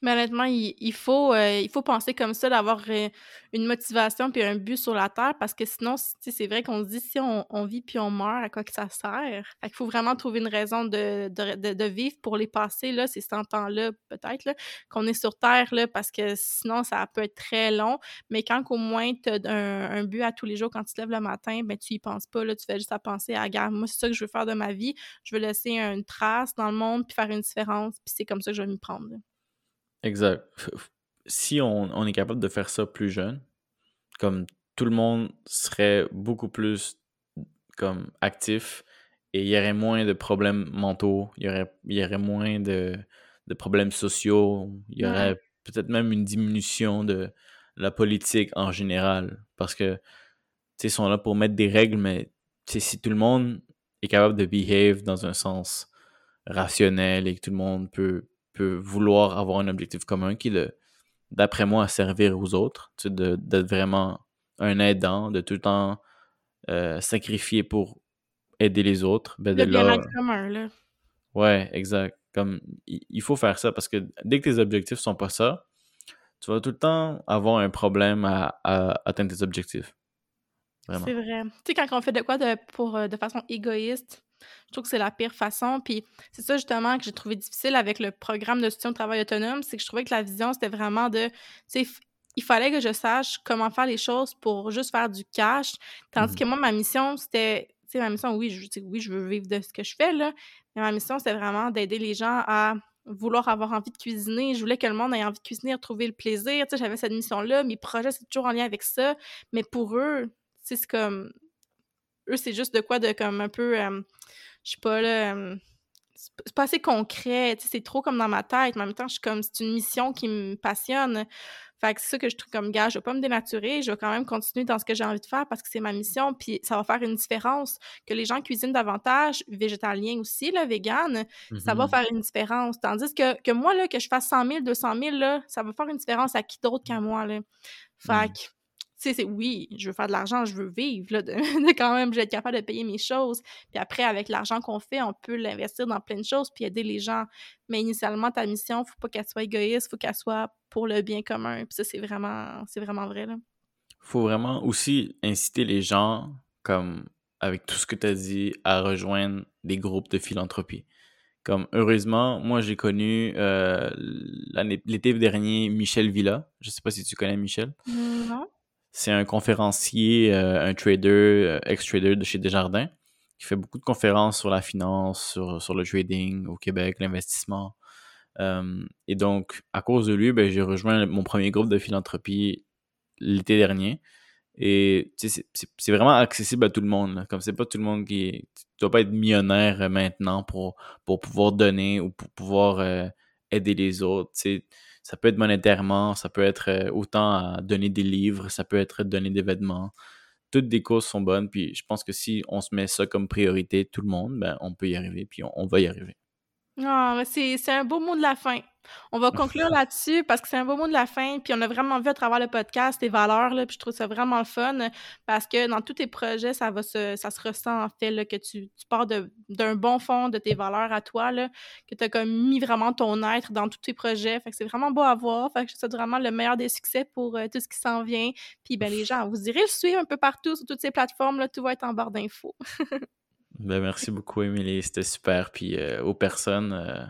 Mais honnêtement, il, faut, euh, il faut penser comme ça, d'avoir euh, une motivation puis un but sur la Terre, parce que sinon, c'est vrai qu'on se dit, si on, vit puis on meurt, à quoi que ça sert? Il faut vraiment trouver une raison de, vivre pour les passer, là, ces 100 ans-là, peut-être, qu'on est sur Terre, là, parce que sinon, ça peut être très long. Mais quand au moins tu as un, but à tous les jours, quand tu te lèves le matin, ben tu y penses pas, là, tu fais juste à penser à, regarde, moi, c'est ça que je veux faire de ma vie, je veux laisser une trace dans le monde puis faire une différence, puis c'est comme ça que je vais m'y prendre. Exact. Si on, est capable de faire ça plus jeune, comme tout le monde serait beaucoup plus comme actif et il y aurait moins de problèmes mentaux, il y aurait, il y aurait moins de, problèmes sociaux, il y aurait peut-être même une diminution de la politique en général. Parce que, tu sais, ils sont là pour mettre des règles, mais si tout le monde est capable de behave dans un sens rationnel et que tout le monde peut, vouloir avoir un objectif commun qui est d'après moi, servir aux autres, d'être vraiment un aidant, de tout le temps euh, sacrifier pour aider les autres. Ben le bien commun, là. Ouais, exact. Comme, il faut faire ça parce que dès que tes objectifs sont pas ça, tu vas tout le temps avoir un problème à, atteindre tes objectifs. C'est vrai. Tu sais, quand on fait de quoi de, pour, euh, de façon égoïste, je trouve que c'est la pire façon. Puis c'est ça justement que j'ai trouvé difficile avec le programme de soutien au travail autonome, c'est que je trouvais que la vision, c'était vraiment de, tu sais, il fallait que je sache comment faire les choses pour juste faire du cash. Tandis que mmh moi, ma mission, c'était, tu sais, ma mission, oui, je, oui, je veux vivre de ce que je fais, là, mais ma mission, c'était vraiment d'aider les gens à vouloir avoir envie de cuisiner. Je voulais que le monde ait envie de cuisiner, retrouver le plaisir. Tu sais, j'avais cette mission-là. Mes projets, c'est toujours en lien avec ça. Mais pour eux, c'est comme... Eux, c'est juste de quoi de comme un peu... Euh, je sais pas, là, c'est pas assez concret, c'est trop comme dans ma tête, mais en même temps, je suis comme, c'est une mission qui me passionne. Fait que c'est ça que je trouve comme gars, je vais pas me dénaturer, je vais quand même continuer dans ce que j'ai envie de faire parce que c'est ma mission, puis ça va faire une différence. Que les gens cuisinent davantage, végétalien aussi, là, vegan, ça va mmh faire une différence. Tandis que, que moi, là, que je fasse 100 000, 200 000, là, ça va faire une différence à qui d'autre qu'à moi, là. Fait que sais, c'est oui, je veux faire de l'argent, je veux vivre, là, de, quand même, je être capable de payer mes choses. Puis après, avec l'argent qu'on fait, on peut l'investir dans plein de choses puis aider les gens. Mais initialement, ta mission, faut pas qu'elle soit égoïste, faut qu'elle soit pour le bien commun. Puis ça, c'est vraiment, c'est vraiment vrai, là. Faut vraiment aussi inciter les gens, comme avec tout ce que tu as dit, à rejoindre des groupes de philanthropie. Comme heureusement, moi j'ai connu euh, l'été dernier Michel Villa. Je sais pas si tu connais Michel. Non. C'est un conférencier, euh, un trader, euh, ex-trader de chez Desjardins, qui fait beaucoup de conférences sur la finance, sur, le trading au Québec, l'investissement. Euh, et donc, à cause de lui, ben, j'ai rejoint mon premier groupe de philanthropie l'été dernier. Et c'est vraiment accessible à tout le monde. Comme c'est pas tout le monde qui. Tu dois pas être millionnaire maintenant pour, pour pouvoir donner ou pour pouvoir aider les autres. Ça peut être monétairement, ça peut être euh, autant donner des livres, ça peut être donner des vêtements. Toutes des causes sont bonnes, puis je pense que si on se met ça comme priorité, tout le monde, ben, on peut y arriver, puis on, va y arriver. Ah, c'est un beau mot de la fin. On va conclure là-dessus parce que c'est un beau mot de la fin. Puis on a vraiment vu à travers le podcast tes valeurs. Là, puis je trouve ça vraiment le fun parce que dans tous tes projets, ça va se, ça se ressent en fait là, que tu, tu pars d'un bon fond de tes valeurs à toi, là, que tu as comme mis vraiment ton être dans tous tes projets. Fait que c'est vraiment beau à voir. Fait que je souhaite vraiment le meilleur des succès pour euh, tout ce qui s'en vient. Puis ben, les gens, vous irez le suivre un peu partout sur toutes ces plateformes. Là, tout va être en barre d'infos. ben, merci beaucoup, Émilie. C'était super. Puis euh, aux personnes. Euh,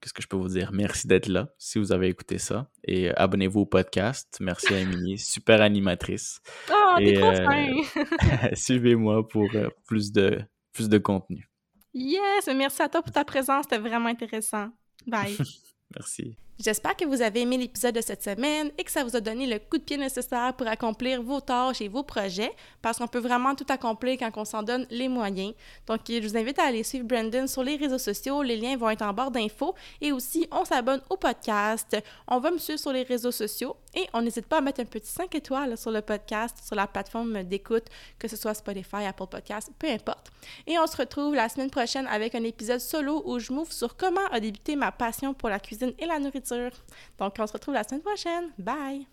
qu'est-ce que je peux vous dire? Merci d'être là si vous avez écouté ça. Et euh, abonnez-vous au podcast. Merci à Émilie, super animatrice. Oh, t'es trop euh, Suivez-moi pour euh, plus, de, plus de contenu. Yes! Merci à toi pour ta présence. C'était vraiment intéressant. Bye. Merci. J'espère que vous avez aimé l'épisode de cette semaine et que ça vous a donné le coup de pied nécessaire pour accomplir vos tâches et vos projets, parce qu'on peut vraiment tout accomplir quand on s'en donne les moyens. Donc, je vous invite à aller suivre Brandon sur les réseaux sociaux. Les liens vont être en barre d'infos. Et aussi, on s'abonne au podcast. On va me suivre sur les réseaux sociaux et on n'hésite pas à mettre un petit 5 étoiles sur le podcast, sur la plateforme d'écoute, que ce soit Spotify, Apple Podcast, peu importe. Et on se retrouve la semaine prochaine avec un épisode solo où je m'ouvre sur comment a débuté ma passion pour la cuisine et la nourriture. Donc, on se retrouve la semaine prochaine. Bye!